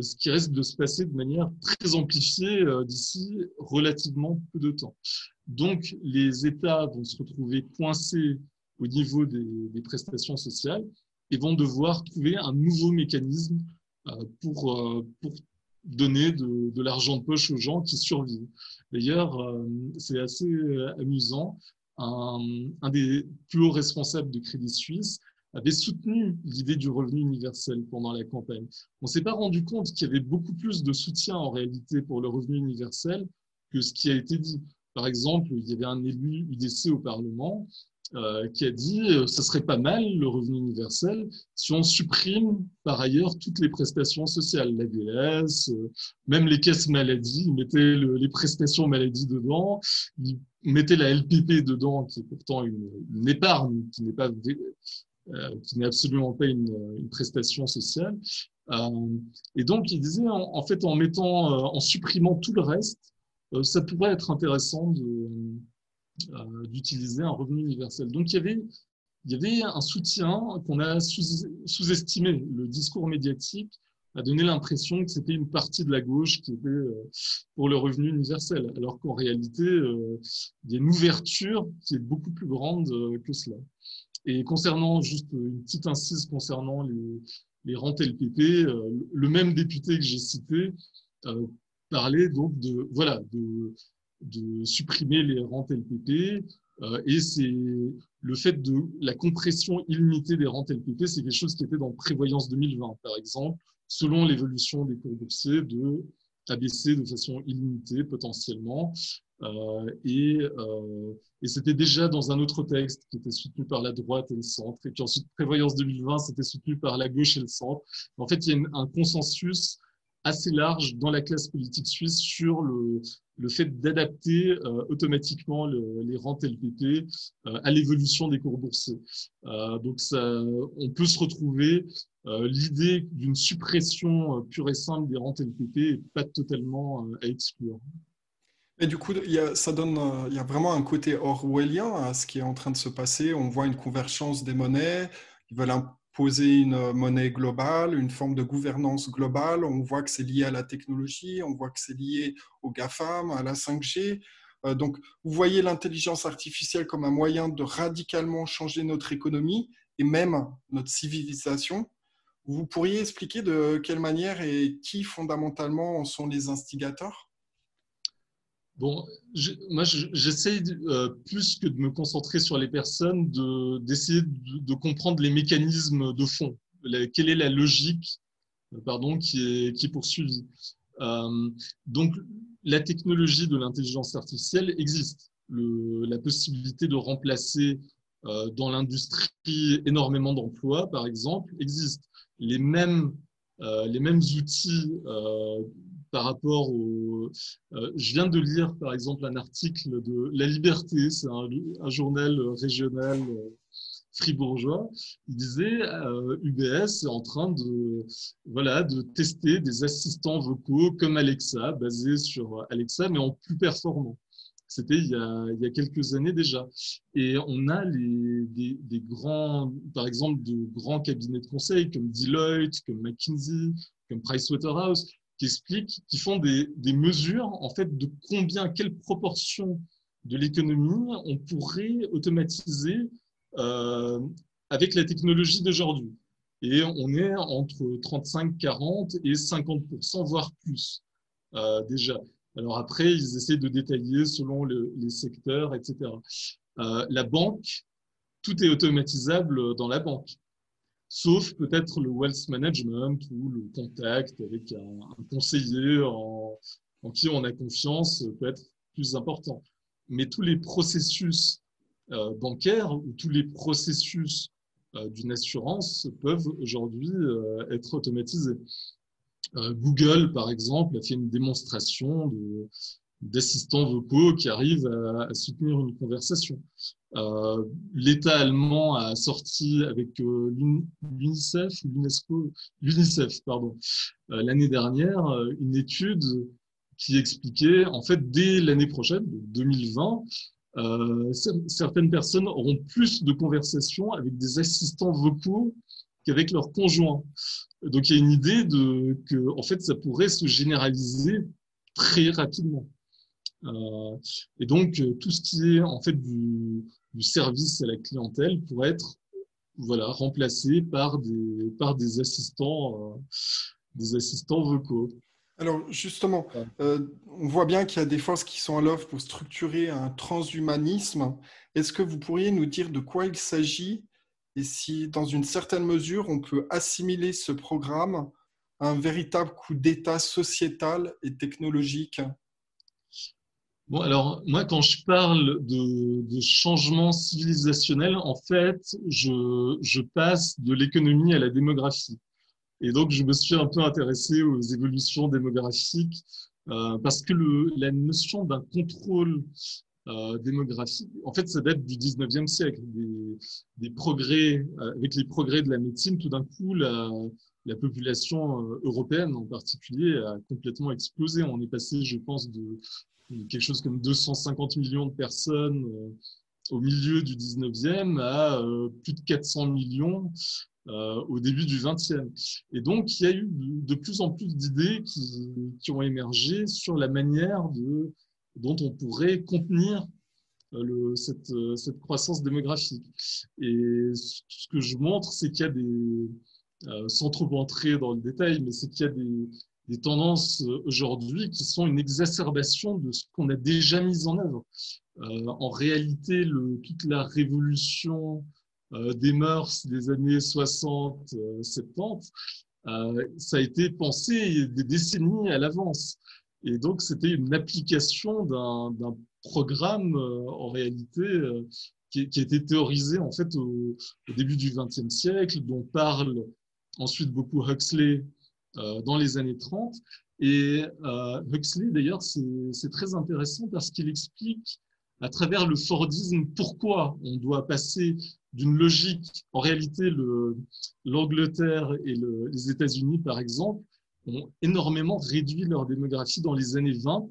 ce qui risque de se passer de manière très amplifiée euh, d'ici relativement peu de temps. Donc, les États vont se retrouver coincés au niveau des, prestations sociales et vont devoir trouver un nouveau mécanisme euh, pour, euh, pour donner de, l'argent de poche aux gens qui survivent. D'ailleurs, euh, c'est assez amusant. Un, des plus hauts responsables de Crédit Suisse avait soutenu l'idée du revenu universel pendant la campagne. On ne s'est pas rendu compte qu'il y avait beaucoup plus de soutien en réalité pour le revenu universel que ce qui a été dit. Par exemple, il y avait un élu UDC au Parlement euh, qui a dit euh, ce serait pas mal le revenu universel si on supprime par ailleurs toutes les prestations sociales, l'ADS, euh, même les caisses maladie, ils mettaient le, les prestations maladie dedans, ils mettaient la LPP dedans, qui est pourtant une, une épargne, qui n'est pas qui n'est absolument pas une, prestation sociale. Euh, et donc, il disait, en, fait, en mettant, en supprimant tout le reste, ça pourrait être intéressant euh, d'utiliser un revenu universel. Donc il y avait un soutien qu'on a sous-estimé. Le discours médiatique a donné l'impression que c'était une partie de la gauche qui était euh, pour le revenu universel, alors qu'en réalité, euh, il y a une ouverture qui est beaucoup plus grande euh, que cela. Et concernant, juste une petite incise concernant les, rentes LPP, le même député que j'ai cité parlait donc de, voilà, de, supprimer les rentes LPP, et c'est le fait de la compression illimitée des rentes LPP, c'est quelque chose qui était dans Prévoyance 2020, par exemple, selon l'évolution des cours boursiers, de abaisser de façon illimitée potentiellement. Euh, et, euh, et c'était déjà dans un autre texte qui était soutenu par la droite et le centre. Et puis ensuite, Prévoyance 2020, c'était soutenu par la gauche et le centre. En fait, il y a un consensus assez large dans la classe politique suisse sur le, le fait d'adapter euh, automatiquement les rentes LPP euh, à l'évolution des cours boursiers. Euh, donc, ça, on peut se retrouver l'idée d'une suppression pure et simple des rentes LPP n'est pas totalement à exclure. Et du coup, il y a, ça donne, il y a vraiment un côté orwellien à ce qui est en train de se passer. On voit une convergence des monnaies. Ils veulent poser une monnaie globale, une forme de gouvernance globale. On voit que c'est lié à la technologie, on voit que c'est lié au GAFAM, à la 5G. Euh, donc, vous voyez l'intelligence artificielle comme un moyen de radicalement changer notre économie et même notre civilisation. Vous pourriez expliquer de quelle manière et qui fondamentalement en sont les instigateurs? Bon, moi, j'essaie euh, plus que de me concentrer sur les personnes, d'essayer de, comprendre les mécanismes de fond. quelle est la logique euh, pardon, qui, est, qui est poursuivie. Euh, donc, la technologie de l'intelligence artificielle existe. La possibilité de remplacer dans l'industrie énormément d'emplois, par exemple, existe. Les mêmes, les mêmes outils par rapport au. Euh, je viens de lire, par exemple, un article de La Liberté, c'est un, journal régional euh, fribourgeois. Il disait euh, UBS est en train de, voilà, de tester des assistants vocaux comme Alexa, basés sur Alexa, mais en plus performant. C'était il, y a quelques années déjà. Et on a des, des, grands, par exemple, de grands cabinets de conseil comme Deloitte, comme McKinsey, comme Pricewaterhouse, qui expliquent, qui font des, mesures en fait de combien, quelle proportion de l'économie on pourrait automatiser euh, avec la technologie d'aujourd'hui. Et on est entre 35, 40 et 50% voire plus euh, déjà. Alors après, ils essaient de détailler selon le, les secteurs, etc. Euh, la banque, tout est automatisable dans la banque sauf peut-être le wealth management ou le contact avec un, conseiller en, qui on a confiance peut être plus important. Mais tous les processus euh, bancaires ou tous les processus euh, d'une assurance peuvent aujourd'hui euh, être automatisés. Google, par exemple, a fait une démonstration de, d'assistants vocaux qui arrivent à, soutenir une conversation. Euh, L'État allemand a sorti avec euh, l'UNICEF, l'UNESCO, l'UNICEF, pardon, euh, l'année dernière, euh, une étude qui expliquait, en fait, dès l'année prochaine, 2020, euh, certaines personnes auront plus de conversations avec des assistants vocaux qu'avec leurs conjoints. Donc il y a une idée de que, en fait, ça pourrait se généraliser très rapidement. Euh, et donc, euh, tout ce qui est en fait du, service à la clientèle pourrait être voilà, remplacé par des, par des, assistants, euh, des assistants vocaux. Alors justement, on voit bien qu'il y a des forces qui sont à l'œuvre pour structurer un transhumanisme. Est-ce que vous pourriez nous dire de quoi il s'agit et si, dans une certaine mesure, on peut assimiler ce programme à un véritable coup d'État sociétal et technologique? Bon, alors, moi, quand je parle de, changement civilisationnel, en fait, je, passe de l'économie à la démographie. Et donc, je me suis un peu intéressé aux évolutions démographiques euh, parce que la notion d'un contrôle euh, démographique, en fait, ça date du 19e siècle. Des, progrès, euh, avec les progrès de la médecine, tout d'un coup, la, la population européenne en particulier a complètement explosé. On est passé, je pense, de quelque chose comme 250 millions de personnes au milieu du 19e à plus de 400 millions au début du 20e. Et donc, il y a eu de, plus en plus d'idées qui, ont émergé sur la manière dont on pourrait contenir cette, croissance démographique. Et ce que je montre, c'est qu'il y a des, sans trop entrer dans le détail, mais c'est qu'il y a des, des tendances euh, aujourd'hui qui sont une exacerbation de ce qu'on a déjà mis en œuvre. Euh, en réalité, toute la révolution euh, des mœurs des années 60, 70, ça a été pensé des décennies à l'avance. Et donc, c'était une application d'un programme, en réalité, qui, qui, a été théorisé en fait au, début du XXe siècle, dont parle ensuite beaucoup Huxley dans les années 30. Et euh, Huxley, d'ailleurs, c'est très intéressant parce qu'il explique à travers le Fordisme pourquoi on doit passer d'une logique, en réalité, l'Angleterre et le, les États-Unis, par exemple, ont énormément réduit leur démographie dans les années 20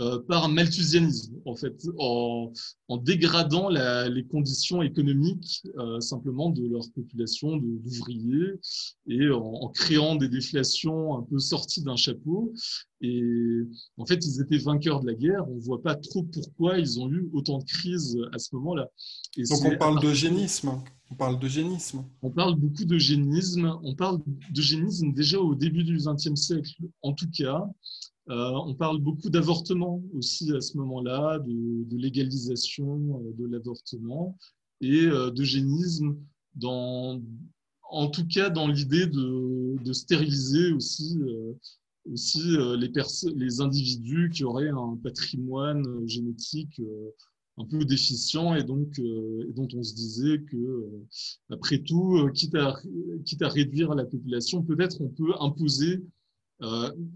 euh, par malthusianisme, en fait, en, en dégradant la, les conditions économiques euh, simplement de leur population d'ouvriers et en, en, créant des déflations un peu sorties d'un chapeau. Et en fait, ils étaient vainqueurs de la guerre. On ne voit pas trop pourquoi ils ont eu autant de crises à ce moment-là. Donc on parle d'eugénisme. On parle d'eugénisme. On parle beaucoup d'eugénisme. On parle d'eugénisme déjà au début du XXe siècle, en tout cas. Euh, on parle beaucoup d'avortement aussi à ce moment-là, de, légalisation euh, de l'avortement et euh, d'eugénisme, en tout cas dans l'idée de, stériliser aussi, aussi les, les individus qui auraient un patrimoine génétique un peu déficient et donc dont on se disait que après tout quitte à quitte à réduire la population peut-être on peut imposer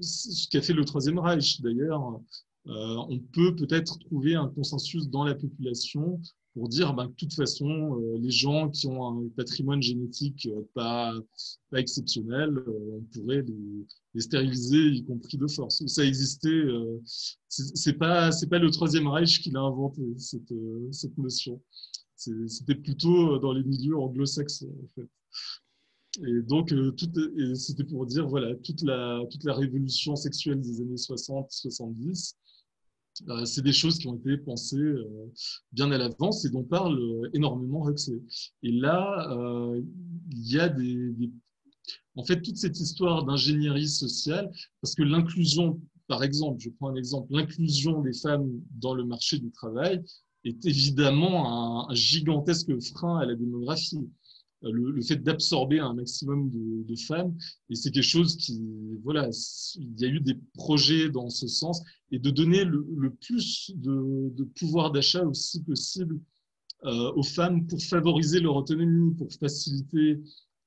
ce qu'a fait le Troisième Reich, d'ailleurs, euh, on peut peut-être trouver un consensus dans la population pour dire ben, de toute façon, euh, les gens qui ont un patrimoine génétique pas, exceptionnel, on pourrait les, stériliser, y compris de force. Ça existait. c'est pas pas le Troisième Reich qui l'a inventé cette, cette notion. C'était plutôt dans les milieux anglo-saxons en fait. Et donc, euh, c'était pour dire, voilà, toute la, toute la révolution sexuelle des années 60-70, euh, c'est des choses qui ont été pensées euh, bien à l'avance et dont parle énormément Huxley. Et là, il y a des, En fait, toute cette histoire d'ingénierie sociale, parce que l'inclusion, par exemple, je prends un exemple, l'inclusion des femmes dans le marché du travail est évidemment un gigantesque frein à la démographie. Euh, le, fait d'absorber un maximum de, femmes. Et c'est quelque chose qui, voilà, il y a eu des projets dans ce sens et de donner le, plus de, pouvoir d'achat aussi possible euh, aux femmes pour favoriser leur autonomie, pour faciliter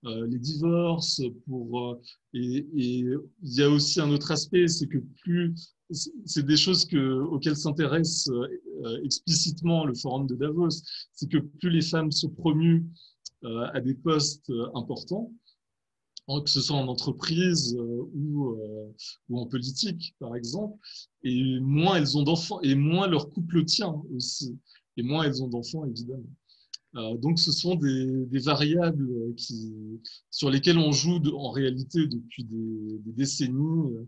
euh, les divorces, pour et, il y a aussi un autre aspect, c'est que plus c'est des choses que, auxquelles s'intéresse explicitement le forum de Davos, c'est que plus les femmes promuent euh, à des postes euh, importants, que ce soit en entreprise euh, ou, en politique, par exemple, et moins elles ont d'enfants, et moins leur couple tient aussi, et moins elles ont d'enfants, évidemment. donc, ce sont des, variables sur lesquelles on joue en réalité depuis des, décennies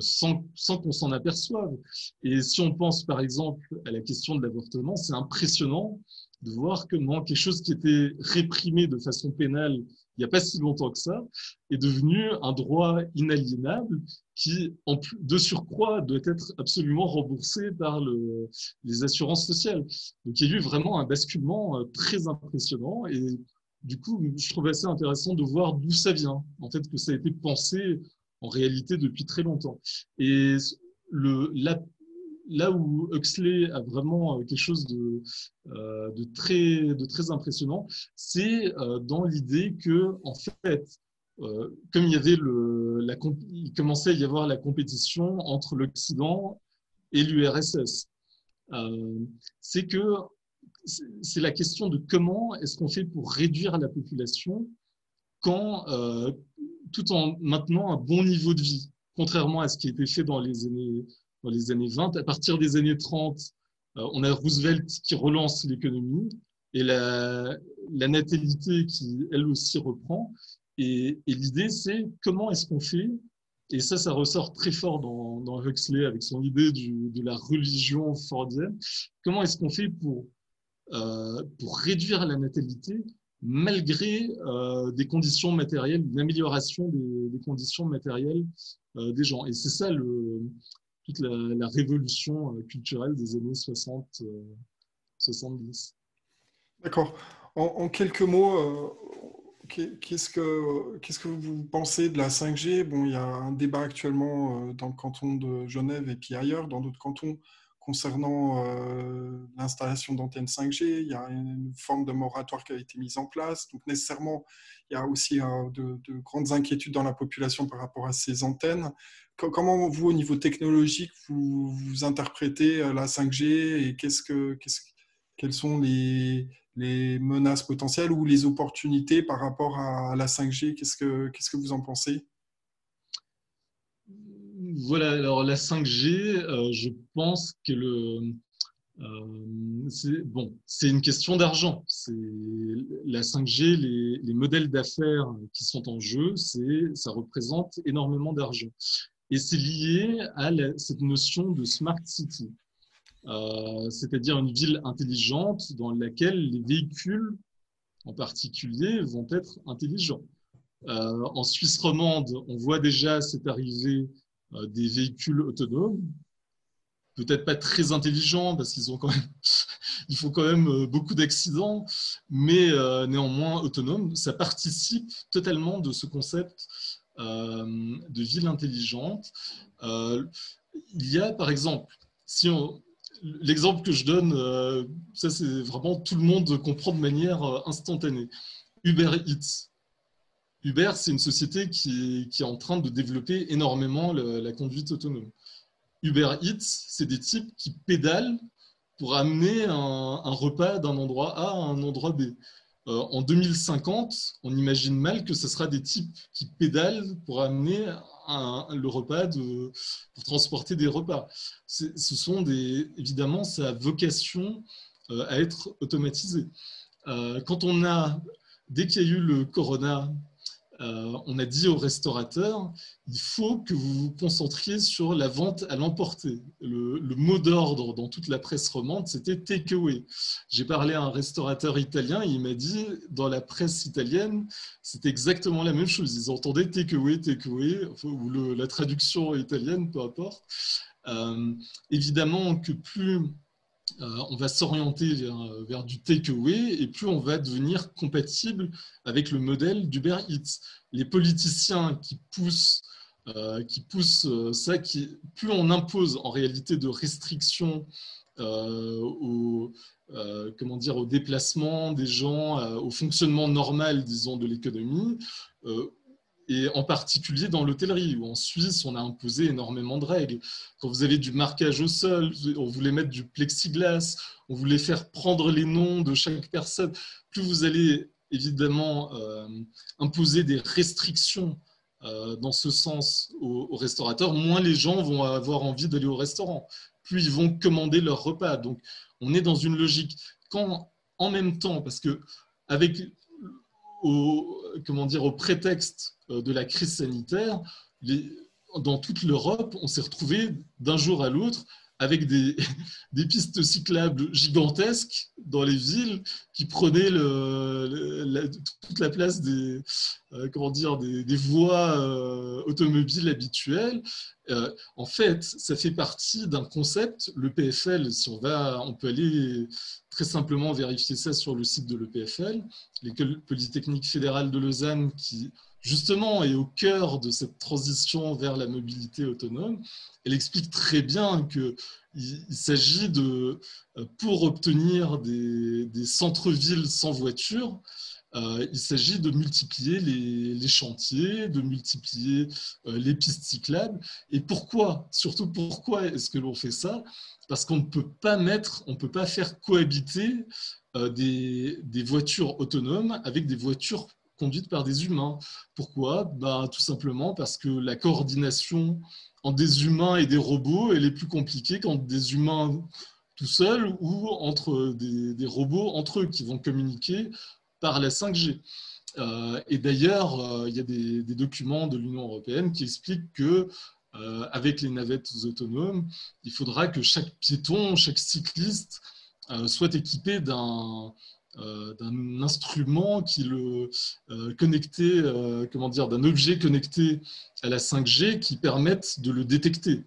sans qu'on s'en aperçoive. Et si on pense par exemple à la question de l'avortement, c'est impressionnant de voir comment quelque chose qui était réprimé de façon pénale il n'y a pas si longtemps que ça, est devenu un droit inaliénable qui, en plus, de surcroît, doit être absolument remboursé par le, les assurances sociales. Donc il y a eu vraiment un basculement euh, très impressionnant et du coup, je trouve assez intéressant de voir d'où ça vient, en fait, que ça a été pensé en réalité depuis très longtemps. Et le, la, là où Huxley a vraiment euh, quelque chose de, euh, de, très, impressionnant, c'est euh, dans l'idée que, en fait, comme il y avait la, il commençait à y avoir la compétition entre l'Occident et l'URSS, c'est que c'est la question de comment est-ce qu'on fait pour réduire la population quand, tout en maintenant un bon niveau de vie, contrairement à ce qui a été fait dans les années dans les années 20. À partir des années 30, on a Roosevelt qui relance l'économie et la, natalité qui, elle aussi, reprend. Et, l'idée, c'est comment est-ce qu'on fait et ça, ça ressort très fort dans, dans Huxley avec son idée de la religion fordienne. Comment est-ce qu'on fait pour, pour réduire la natalité malgré euh, des conditions matérielles, une amélioration des, conditions matérielles euh, des gens? Et c'est ça le, toute la, révolution euh, culturelle des années 60, 70. D'accord. En, quelques mots, qu'est-ce que, qu'est-ce que vous pensez de la 5G Bon, il y a un débat actuellement dans le canton de Genève et puis ailleurs, dans d'autres cantons, concernant euh, l'installation d'antennes 5G. Il y a une forme de moratoire qui a été mise en place. Donc nécessairement, il y a aussi euh, de, grandes inquiétudes dans la population par rapport à ces antennes. Comment vous, au niveau technologique, vous, interprétez euh, la 5G et qu'est-ce que, quelles sont les, menaces potentielles ou les opportunités par rapport à la 5G Qu'est-ce que, vous en pensez? Voilà, alors la 5G, euh, je pense que euh, c'est bon, c'est une question d'argent. La 5G, les, modèles d'affaires qui sont en jeu, ça représente énormément d'argent. Et c'est lié à cette notion de smart city, euh, c'est-à-dire une ville intelligente dans laquelle les véhicules, en particulier, vont être intelligents. en Suisse romande, on voit déjà cette arrivée euh, des véhicules autonomes, peut-être pas très intelligents parce qu'ils ont quand même, ils font quand même euh, beaucoup d'accidents, mais euh, néanmoins autonomes. Ça participe totalement de ce concept de ville intelligente. il y a, par exemple, si on, l'exemple que je donne, ça c'est vraiment tout le monde comprend de manière instantanée. Uber Eats. Uber, c'est une société qui, est en train de développer énormément la conduite autonome. Uber Eats, c'est des types qui pédalent pour amener un, repas d'un endroit A à un endroit B. Euh, en 2050, on imagine mal que ce sera des types qui pédalent pour amener le repas, de, pour transporter des repas. Ce sont des, évidemment, ça a vocation euh, à être automatisé. Euh, quand on a, dès qu'il y a eu le corona, euh, on a dit aux restaurateurs, il faut que vous vous concentriez sur la vente à l'emporter. Le, mot d'ordre dans toute la presse romande, c'était takeaway. J'ai parlé à un restaurateur italien, il m'a dit, dans la presse italienne, c'était exactement la même chose. Ils entendaient takeaway, takeaway, ou la traduction italienne, peu importe. Euh, évidemment que plus euh, on va s'orienter vers, du takeaway et plus on va devenir compatible avec le modèle d'Uber Eats. Les politiciens qui poussent, euh, qui poussent euh, ça, qui, plus on impose en réalité de restrictions au, comment dire, au déplacement des gens, au fonctionnement normal, disons, de l'économie, et en particulier dans l'hôtellerie, où en Suisse, on a imposé énormément de règles. Quand vous avez du marquage au sol, on voulait mettre du plexiglas, on voulait faire prendre les noms de chaque personne. Plus vous allez évidemment euh, imposer des restrictions euh, dans ce sens aux, restaurateurs, moins les gens vont avoir envie d'aller au restaurant. Plus ils vont commander leur repas. Donc, on est dans une logique. Quand, en même temps, parce que avec au, comment dire, au prétexte euh, de la crise sanitaire, dans toute l'Europe, on s'est retrouvé d'un jour à l'autre avec des, pistes cyclables gigantesques dans les villes qui prenaient toute la place des, euh, comment dire, des, voies euh, automobiles habituelles. en fait, ça fait partie d'un concept, le PFL, si on va, on peut aller très simplement vérifier ça sur le site de l'EPFL, l'école polytechnique fédérale de Lausanne, qui justement est au cœur de cette transition vers la mobilité autonome. Elle explique très bien qu'il il, s'agit de, euh, pour obtenir des, centres-villes sans voiture, euh, il s'agit de multiplier les, chantiers, de multiplier euh, les pistes cyclables. Et pourquoi Surtout pourquoi est-ce que l'on fait ça? Parce qu'on ne peut pas mettre, on peut pas faire cohabiter des, voitures autonomes avec des voitures conduites par des humains. Pourquoi? Bah, Tout simplement parce que la coordination entre des humains et des robots, elle est plus compliquée qu'entre des humains tout seul ou entre des, robots entre eux qui vont communiquer par la 5G. Euh, et d'ailleurs, euh, il y a des, documents de l'Union européenne qui expliquent que euh, avec les navettes autonomes, il faudra que chaque piéton, chaque cycliste soit équipé d'un d'un instrument qui le connecté, comment dire, d'un objet connecté à la 5G qui permette de le détecter.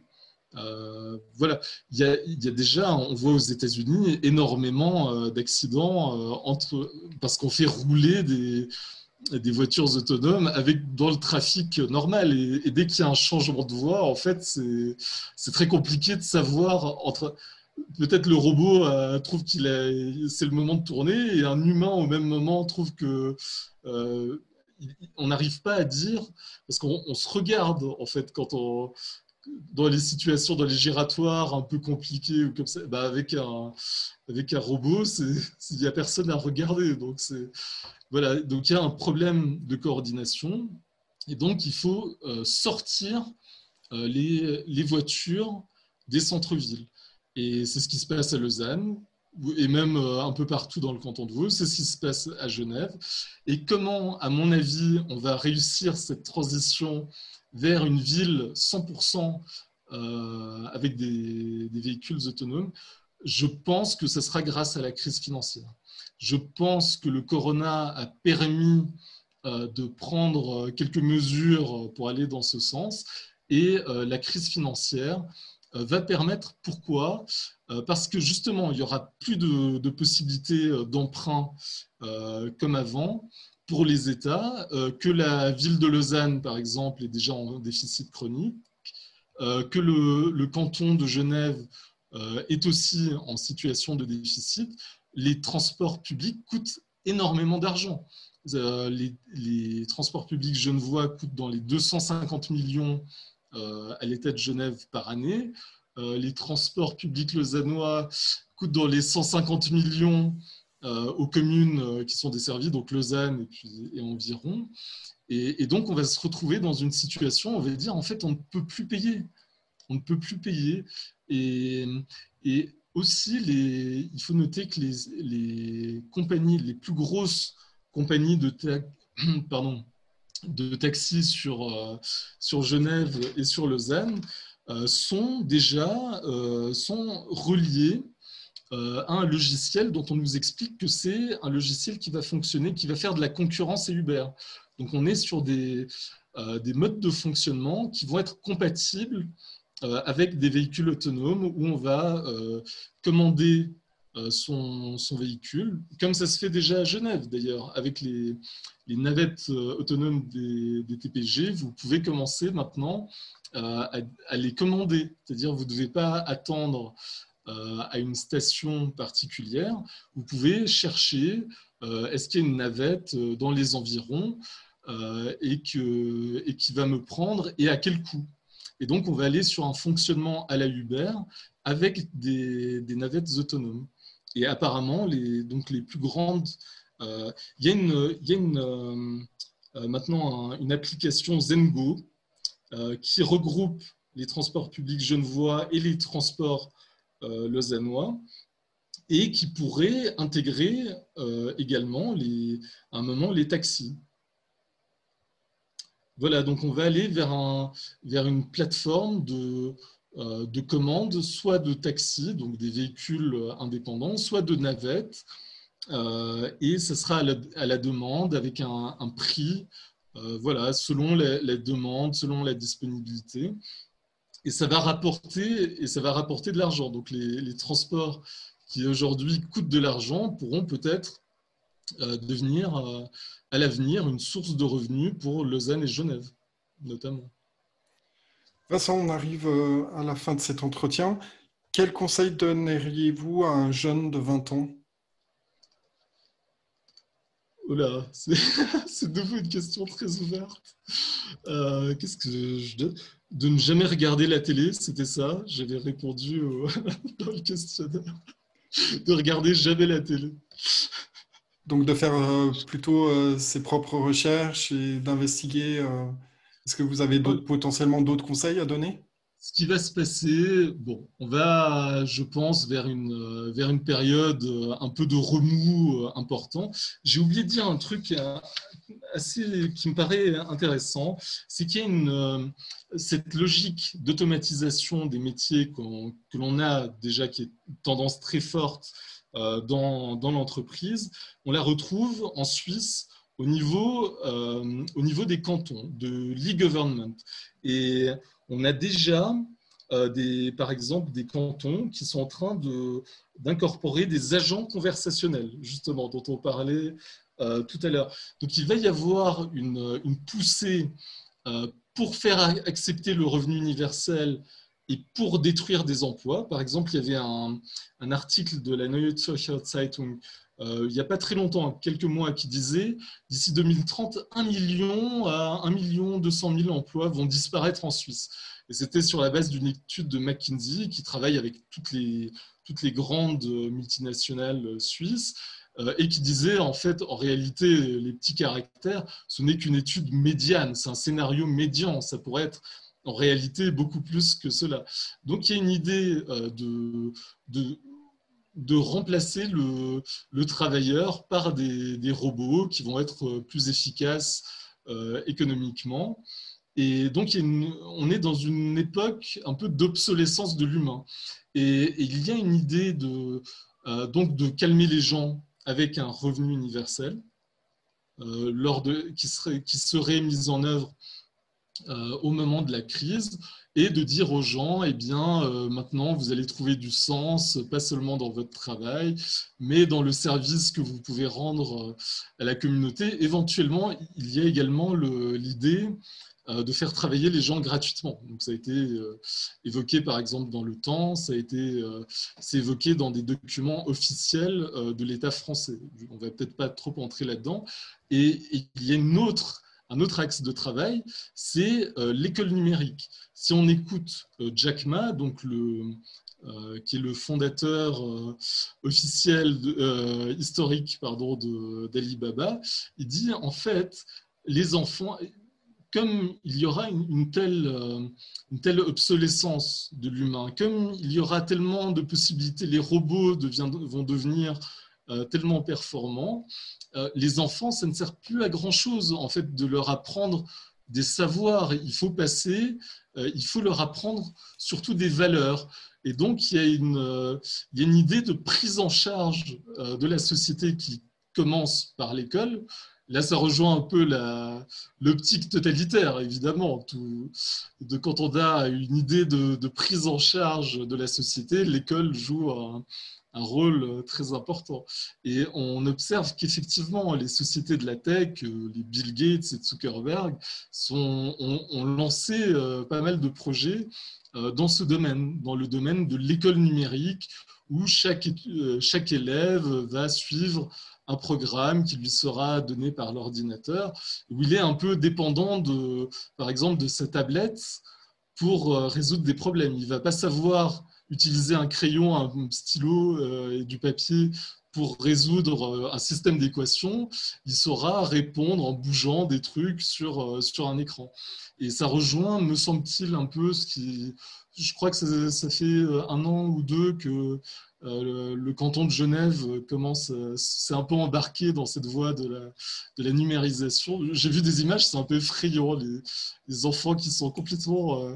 Euh, voilà, il y, a, déjà, on voit aux États-Unis énormément euh, d'accidents euh, entre parce qu'on fait rouler des, voitures autonomes avec dans le trafic normal et, dès qu'il y a un changement de voie, en fait, c'est très compliqué de savoir entre peut-être le robot trouve qu'il c'est le moment de tourner et un humain au même moment trouve que on n'arrive pas à dire parce qu'on se regarde en fait quand on dans les situations, dans les giratoires un peu compliquées ou comme ça, bah avec, un, avec un robot, il n'y a personne à regarder. Donc, voilà, donc il y a un problème de coordination. Et donc, il faut euh, sortir euh, les, les, voitures des centres-villes. Et c'est ce qui se passe à Lausanne et même euh, un peu partout dans le canton de Vaud. C'est ce qui se passe à Genève. Et comment, à mon avis, on va réussir cette transition vers une ville 100% euh, avec des, véhicules autonomes, je pense que ce sera grâce à la crise financière. Je pense que le corona a permis euh, de prendre quelques mesures pour aller dans ce sens et la crise financière va permettre, pourquoi? Parce que justement, il y aura plus de, possibilités d'emprunt comme avant pour les États, euh, que la ville de Lausanne, par exemple, est déjà en déficit chronique, euh, que le, canton de Genève euh, est aussi en situation de déficit, les transports publics coûtent énormément d'argent. Les, transports publics genevois coûtent dans les 250 millions à l'État de Genève par année. les transports publics lausannois coûtent dans les 150 millions euh, aux communes euh, qui sont desservies, donc Lausanne et, environ. Et, donc, on va se retrouver dans une situation, on va dire, en fait, on ne peut plus payer. On ne peut plus payer. Et, aussi, il faut noter que les, compagnies, les plus grosses compagnies de, pardon, de taxis sur, euh, sur Genève et sur Lausanne sont déjà sont reliées euh, un logiciel dont on nous explique que c'est un logiciel qui va fonctionner, qui va faire de la concurrence et Uber. Donc on est sur des, euh, des modes de fonctionnement qui vont être compatibles euh, avec des véhicules autonomes où on va commander son, son, véhicule, comme ça se fait déjà à Genève d'ailleurs, avec les, navettes autonomes des, TPG, vous pouvez commencer maintenant à, à, les commander. C'est-à-dire vous ne devez pas attendre euh, à une station particulière, vous pouvez chercher euh, est-ce qu'il y a une navette euh, dans les environs et, qui va me prendre et à quel coût? Et donc, on va aller sur un fonctionnement à la Uber avec des navettes autonomes. Et apparemment, les, donc les plus grandes. il y a, une, il y a une, maintenant une application Zengo qui regroupe les transports publics genevois et les transports euh, lausannois et qui pourrait intégrer euh, également à un moment les taxis. Voilà, donc on va aller vers, un, vers une plateforme de, euh, de commande, soit de taxis, donc des véhicules indépendants, soit de navettes, et ce sera à la, demande avec un, prix, voilà, selon la, la, demande, selon la disponibilité et ça va rapporter, et ça va rapporter de l'argent. Donc les, transports qui aujourd'hui coûtent de l'argent pourront peut-être euh, devenir euh, à l'avenir une source de revenus pour Lausanne et Genève, notamment. Vincent, on arrive euh, à la fin de cet entretien. Quel conseil donneriez-vous à un jeune de 20 ans? Oula, c'est de nouveau une question très ouverte. Qu'est-ce que je donne? De ne jamais regarder la télé, c'était ça. J'avais répondu dans le questionnaire. De regarder jamais la télé. Donc de faire euh, plutôt euh, ses propres recherches et d'investiguer. Euh, est-ce que vous avez potentiellement d'autres conseils à donner? Ce qui va se passer, bon, on va, je pense, vers une, vers une période un peu de remous important. J'ai oublié de dire un truc assez, qui me paraît intéressant, c'est qu'il y a une, cette logique d'automatisation des métiers que l'on a déjà, qui est une tendance très forte euh, dans, dans l'entreprise, on la retrouve en Suisse au niveau, euh, au niveau des cantons, de l'e-government. Et on a déjà, euh, des, par exemple, des cantons qui sont en train d'incorporer des agents conversationnels, justement, dont on parlait euh, tout à l'heure. Donc il va y avoir une, une poussée pour faire accepter le revenu universel et pour détruire des emplois. Par exemple, il y avait un, un article de la Neue Zürcher Zeitung il n'y a pas très longtemps, quelques mois, qui disait d'ici 2030, 1 million à 1 million 200 000 emplois vont disparaître en Suisse. Et c'était sur la base d'une étude de McKinsey qui travaille avec toutes les, toutes les grandes multinationales suisses euh, et qui disait en fait, en réalité, les petits caractères, ce n'est qu'une étude médiane, c'est un scénario médian, ça pourrait être en réalité beaucoup plus que cela. Donc il y a une idée euh, de, de de remplacer le, travailleur par des, robots qui vont être plus efficaces euh, économiquement. Et donc, on est dans une époque un peu d'obsolescence de l'humain. Et, il y a une idée de, euh, donc de calmer les gens avec un revenu universel euh, lors de, qui, serait, qui serait mis en œuvre au moment de la crise et de dire aux gens, eh bien, euh, maintenant, vous allez trouver du sens, pas seulement dans votre travail, mais dans le service que vous pouvez rendre euh, à la communauté. Éventuellement, il y a également l'idée euh, de faire travailler les gens gratuitement. Donc, ça a été évoqué, par exemple, dans le temps, ça a été évoqué dans des documents officiels de l'État français. On ne va peut-être pas trop entrer là-dedans. Et il y a une autre un autre axe de travail, c'est euh, l'école numérique. Si on écoute euh, Jack Ma, donc euh, qui est le fondateur officiel historique pardon, d'Alibaba, il dit en fait, les enfants, comme il y aura une, telle, une telle obsolescence de l'humain, comme il y aura tellement de possibilités, les robots vont devenir tellement performants, euh, les enfants, ça ne sert plus à grand-chose, en fait, de leur apprendre des savoirs. Il faut passer, euh, il faut leur apprendre surtout des valeurs. Et donc, il y a une, euh, idée de prise en charge de la société qui commence par l'école. Là, ça rejoint un peu l'optique totalitaire, évidemment. De, quand on a une idée de, de, prise en charge de la société, l'école joue un, un rôle euh, très important. Et on observe qu'effectivement, les sociétés de la tech, euh, les Bill Gates et Zuckerberg, sont, ont, lancé euh, pas mal de projets dans ce domaine, dans le domaine de l'école numérique, où chaque, chaque élève va suivre un programme qui lui sera donné par l'ordinateur, où il est un peu dépendant, de, par exemple, de sa tablette pour résoudre des problèmes. Il ne va pas savoir utiliser un crayon, un stylo euh, et du papier pour résoudre euh, un système d'équations, il saura répondre en bougeant des trucs sur, euh, sur un écran. Et ça rejoint, me semble-t-il, un peu ce qui... Je crois que ça, fait un an ou deux que euh, le, canton de Genève commence, s'est un peu embarqué dans cette voie de la, numérisation. J'ai vu des images, c'est un peu effrayant, les, enfants qui sont complètement euh,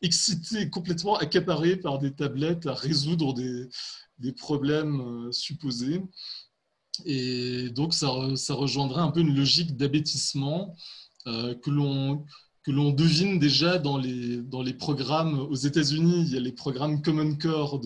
excités, complètement accaparés par des tablettes à résoudre des, problèmes euh, supposés. Et donc, ça, ça, rejoindrait un peu une logique d'abêtissement que l'on que l'on devine déjà dans les, dans les programmes aux États-Unis. Il y a les programmes Common Core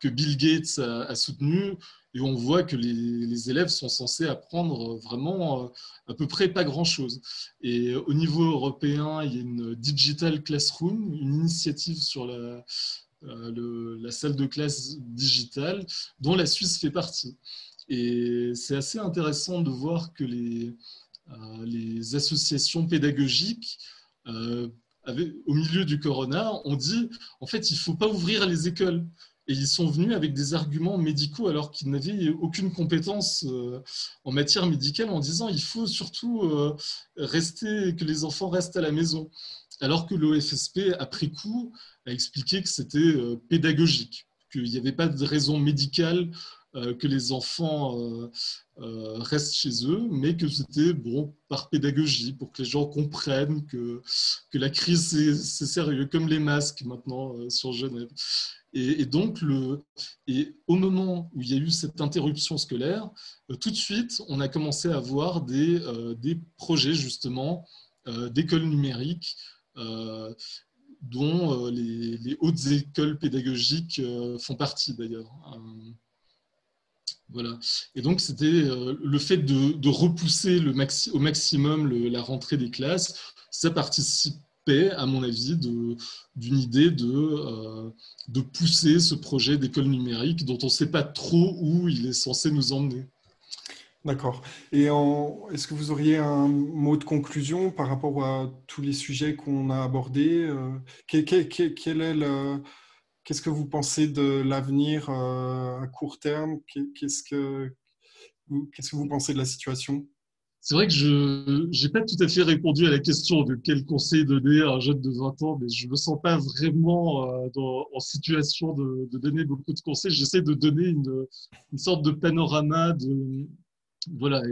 que Bill Gates a, a soutenu et on voit que les, élèves sont censés apprendre vraiment euh, à peu près pas grand-chose. Et au niveau européen, il y a une Digital Classroom, une initiative sur la, euh, la salle de classe digitale dont la Suisse fait partie. Et c'est assez intéressant de voir que les, les associations pédagogiques euh, au milieu du corona ont dit en fait il ne faut pas ouvrir les écoles. Et ils sont venus avec des arguments médicaux alors qu'ils n'avaient aucune compétence euh, en matière médicale en disant il faut surtout rester que les enfants restent à la maison. Alors que l'OFSP, après coup, a expliqué que c'était pédagogique, qu'il n'y avait pas de raison médicale que les enfants restent chez eux, mais que c'était bon par pédagogie, pour que les gens comprennent que, que la crise, c'est sérieux, comme les masques maintenant sur Genève. Et, donc, le, et au moment où il y a eu cette interruption scolaire, euh, tout de suite, on a commencé à voir des, euh, des projets justement euh, d'écoles numériques dont les, les, hautes écoles pédagogiques font partie d'ailleurs. Et donc, c'était le fait de, repousser le au maximum le, la rentrée des classes, ça participe à mon avis, d'une idée de, euh, de pousser ce projet d'école numérique dont on ne sait pas trop où il est censé nous emmener. D'accord. Et est-ce que vous auriez un mot de conclusion par rapport à tous les sujets qu'on a abordés euh, quel, est Qu'est-ce que vous pensez de l'avenir euh, à court terme? Qu'est-ce que vous pensez de la situation? C'est vrai que je n'ai pas tout à fait répondu à la question de quel conseil donner à un jeune de 20 ans, mais je ne me sens pas vraiment euh, en situation de, donner beaucoup de conseils. J'essaie de donner une, une, sorte de panorama de, voilà,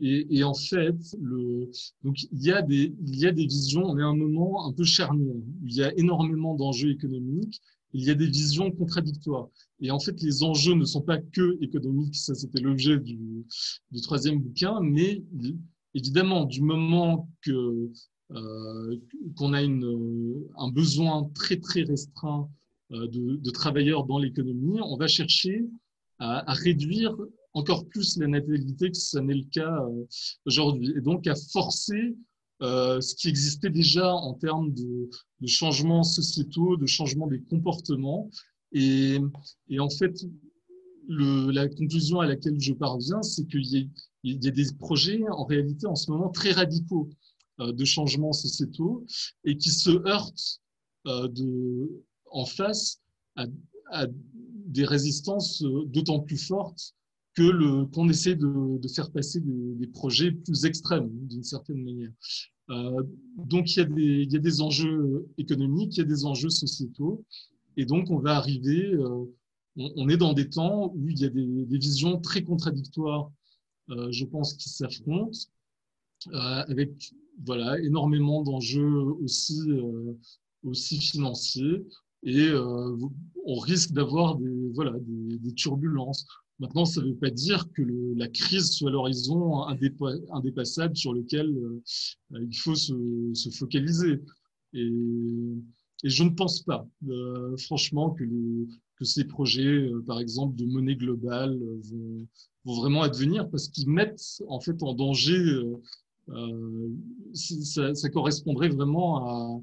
et, et, en fait, le, donc il y, a des, il y a des visions, on est à un moment un peu charnière, il y a énormément d'enjeux économiques, il y a des visions contradictoires. Et en fait, les enjeux ne sont pas que économiques, ça c'était l'objet du, troisième bouquin, mais évidemment, du moment euh, qu'on a un besoin très très restreint euh, de, de, travailleurs dans l'économie, on va chercher à, à, réduire encore plus la natalité que ce n'est le cas euh, aujourd'hui, et donc à forcer euh, ce qui existait déjà en termes de, changements sociétaux, de changements des comportements. Et, en fait, la conclusion à laquelle je parviens, c'est qu'il y, a des projets en réalité en ce moment très radicaux euh, de changements sociétaux et qui se heurtent euh, en face à, des résistances d'autant plus fortes qu'on essaie de, faire passer des, projets plus extrêmes d'une certaine manière. Euh, donc il y, a des, enjeux économiques, il y a des enjeux sociétaux, et donc on va arriver, euh, on, est dans des temps où il y a des, visions très contradictoires, euh, je pense, qui s'affrontent, avec voilà énormément d'enjeux aussi aussi financiers, et on risque d'avoir des voilà des turbulences. Maintenant, ça ne veut pas dire que la crise soit l'horizon indépassable sur lequel euh, il faut se, se focaliser. Et, je ne pense pas, euh, franchement, que, ces projets, euh, par exemple, de monnaie globale, vont, vraiment advenir parce qu'ils mettent en fait en danger. Ça, correspondrait vraiment à,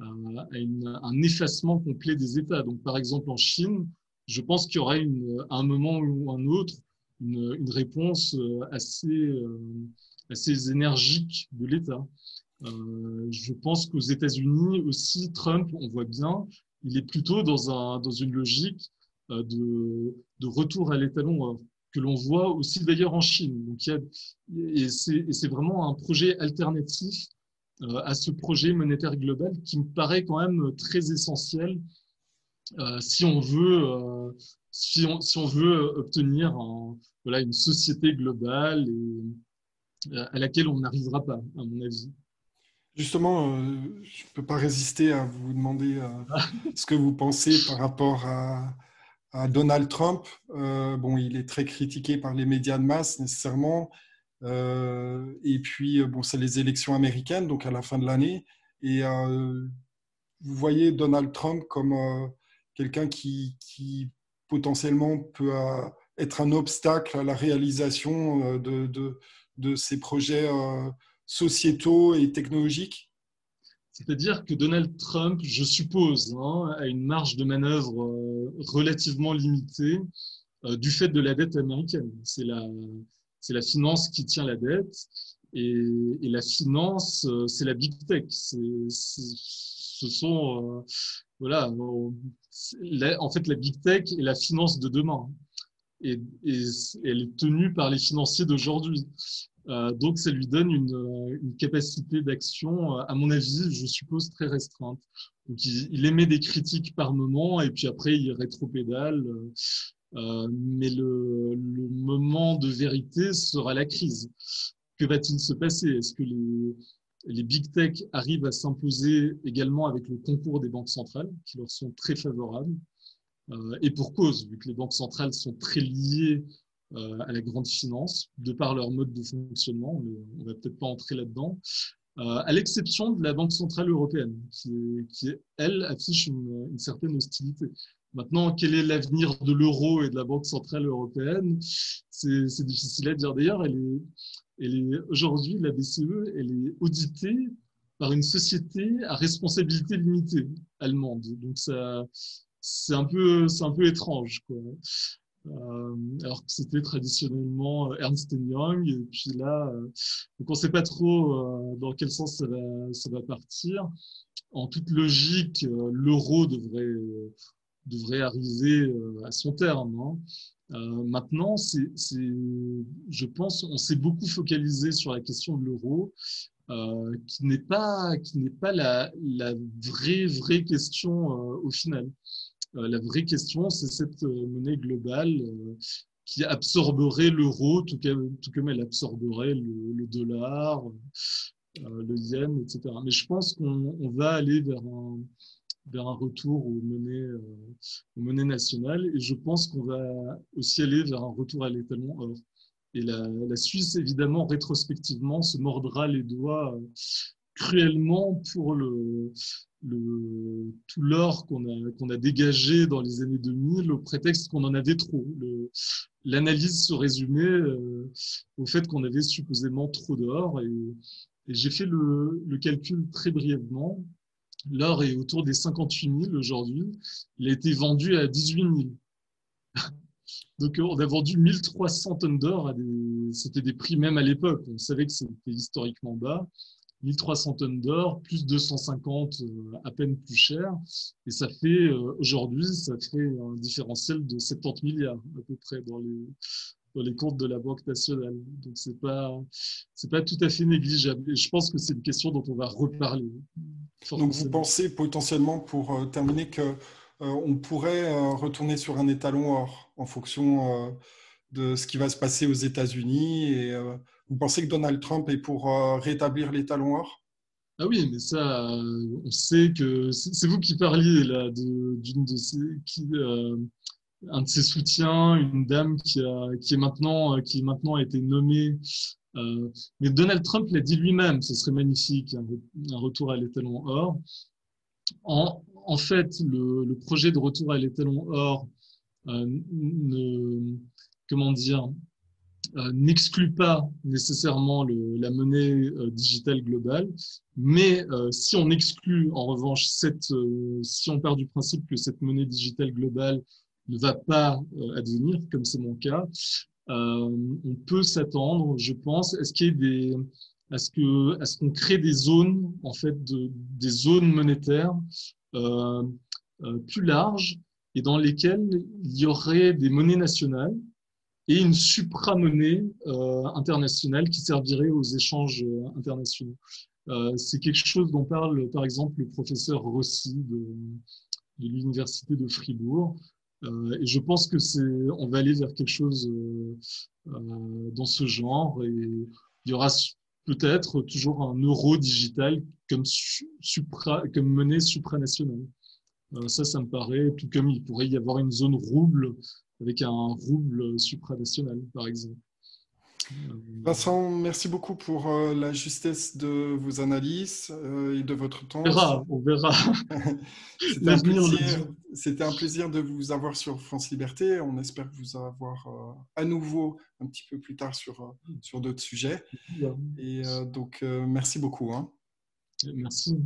un effacement complet des États. Donc, par exemple, en Chine, je pense qu'il y aura une, un moment ou un autre une, réponse euh, assez, euh, assez énergique de l'État. Euh, je pense qu'aux États-Unis aussi, Trump, on voit bien, il est plutôt dans, un, dans une logique de, de retour à l'étalon que l'on voit aussi d'ailleurs en Chine. Donc, il y a, et c'est vraiment un projet alternatif à ce projet monétaire global qui me paraît quand même très essentiel si on veut, euh, si, on, si on veut obtenir un, voilà, une société globale et, euh, à laquelle on n'arrivera pas, à mon avis. Justement, euh, je ne peux pas résister à vous demander euh, ce que vous pensez par rapport à, à Donald Trump. Euh, bon, il est très critiqué par les médias de masse, nécessairement. et puis, bon, c'est les élections américaines, donc à la fin de l'année. Et vous voyez Donald Trump comme quelqu'un qui, qui, potentiellement peut euh, être un obstacle à la réalisation euh, de, de, ces projets euh, sociétaux et technologiques c'est-à-dire que Donald Trump, je suppose, hein, a une marge de manœuvre relativement limitée du fait de la dette américaine. C'est la, c'est la finance qui tient la dette et, et la finance, c'est la big tech. Ce sont, voilà, en fait, la big tech est la finance de demain. Et, elle est tenue par les financiers d'aujourd'hui. donc, ça lui donne une, capacité d'action, à mon avis, je suppose, très restreinte. Donc, il, émet des critiques par moment et puis après, il rétropédale. Euh, mais le, le, moment de vérité sera la crise. Que va-t-il se passer? Est-ce que les, les big tech arrivent à s'imposer également avec le concours des banques centrales, qui leur sont très favorables euh, Et pour cause, vu que les banques centrales sont très liées euh, à la grande finance, de par leur mode de fonctionnement, on va peut-être pas entrer là-dedans. Euh, à l'exception de la Banque centrale européenne, qui, qui elle, affiche une, une certaine hostilité. Maintenant, quel est l'avenir de l'euro et de la Banque centrale européenne? C'est difficile à dire. D'ailleurs, elle est aujourd'hui, la BCE, elle est auditée par une société à responsabilité limitée allemande. Donc, c'est un peu, un peu étrange. Quoi. Euh, alors que c'était traditionnellement Ernst Young, et puis là, euh, on ne sait pas trop euh, dans quel sens ça va, partir. En toute logique, l'euro devrait devrait arriver à son terme. Hein. Euh, maintenant, je pense, on s'est beaucoup focalisé sur la question de l'euro, euh, qui n'est pas, la, vraie, vraie question euh, au final. La vraie question, c'est cette monnaie globale qui absorberait l'euro, tout, comme elle absorberait le, le dollar, le yen, etc. Mais je pense qu'on on va aller vers un, vers un retour aux monnaies, euh, aux nationales. Et je pense qu'on va aussi aller vers un retour à l'étalement or. Et la, Suisse, évidemment, rétrospectivement, se mordra les doigts euh, cruellement pour le, tout l'or qu'on a, qu'on a dégagé dans les années 2000 au prétexte qu'on en avait trop. L'analyse se résumait euh, au fait qu'on avait supposément trop d'or. Et, et j'ai fait le, le, calcul très brièvement. L'or est autour des 58 000 aujourd'hui. Il a été vendu à 18 000. Donc, on a vendu 1300 tonnes d'or. Des... C'était des prix même à l'époque. On savait que c'était historiquement bas. 1300 tonnes d'or, plus 250 euh, à peine plus cher. Et ça fait, euh, aujourd'hui, ça fait un différentiel de 70 milliards à peu près dans les, dans les comptes de la Banque nationale. Donc c'est pas c'est pas tout à fait négligeable. Et je pense que c'est une question dont on va reparler. Donc vous pensez potentiellement, pour euh, terminer, que euh, on pourrait euh, retourner sur un étalon or en fonction de ce qui va se passer aux États-Unis. Et vous pensez que Donald Trump est pour rétablir l'étalon or? Ah oui, mais ça, on sait que c'est vous qui parliez là d'une de, de, ces qui un de ses soutiens, une dame qui, a, qui, est maintenant, qui est maintenant a été nommée. Euh, mais Donald Trump l'a dit lui-même, ce serait magnifique, un, retour à l'étalon or. En, fait, le, projet de retour à l'étalon or euh, ne, comment dire, euh, n'exclut pas nécessairement la monnaie euh, digitale globale, mais euh, si on exclut en revanche cette, euh, si on part du principe que cette monnaie digitale globale ne va pas euh, advenir, comme c'est mon cas, euh, on peut s'attendre, je pense, à ce que, ce qu'on crée des zones, en fait, de, des zones monétaires euh, plus larges et dans lesquelles il y aurait des monnaies nationales et une supra-monnaie internationale qui servirait aux échanges internationaux. C'est quelque chose dont parle par exemple le professeur Rossi de, l'université de Fribourg, et je pense que c'est, on va aller vers quelque chose euh, euh, dans ce genre et il y aura peut-être toujours un euro digital comme, supra, comme monnaie supranationale. Euh, ça, ça me paraît, tout comme il pourrait y avoir une zone rouble avec un rouble supranational, par exemple. Vincent, merci beaucoup pour euh, la justesse de vos analyses euh, et de votre temps. On verra, on verra. Un, c'était un plaisir de vous avoir sur France Liberté. On espère vous avoir euh, à nouveau un petit peu plus tard sur, euh, sur d'autres sujets. Et euh, donc, merci beaucoup. Hein. Merci.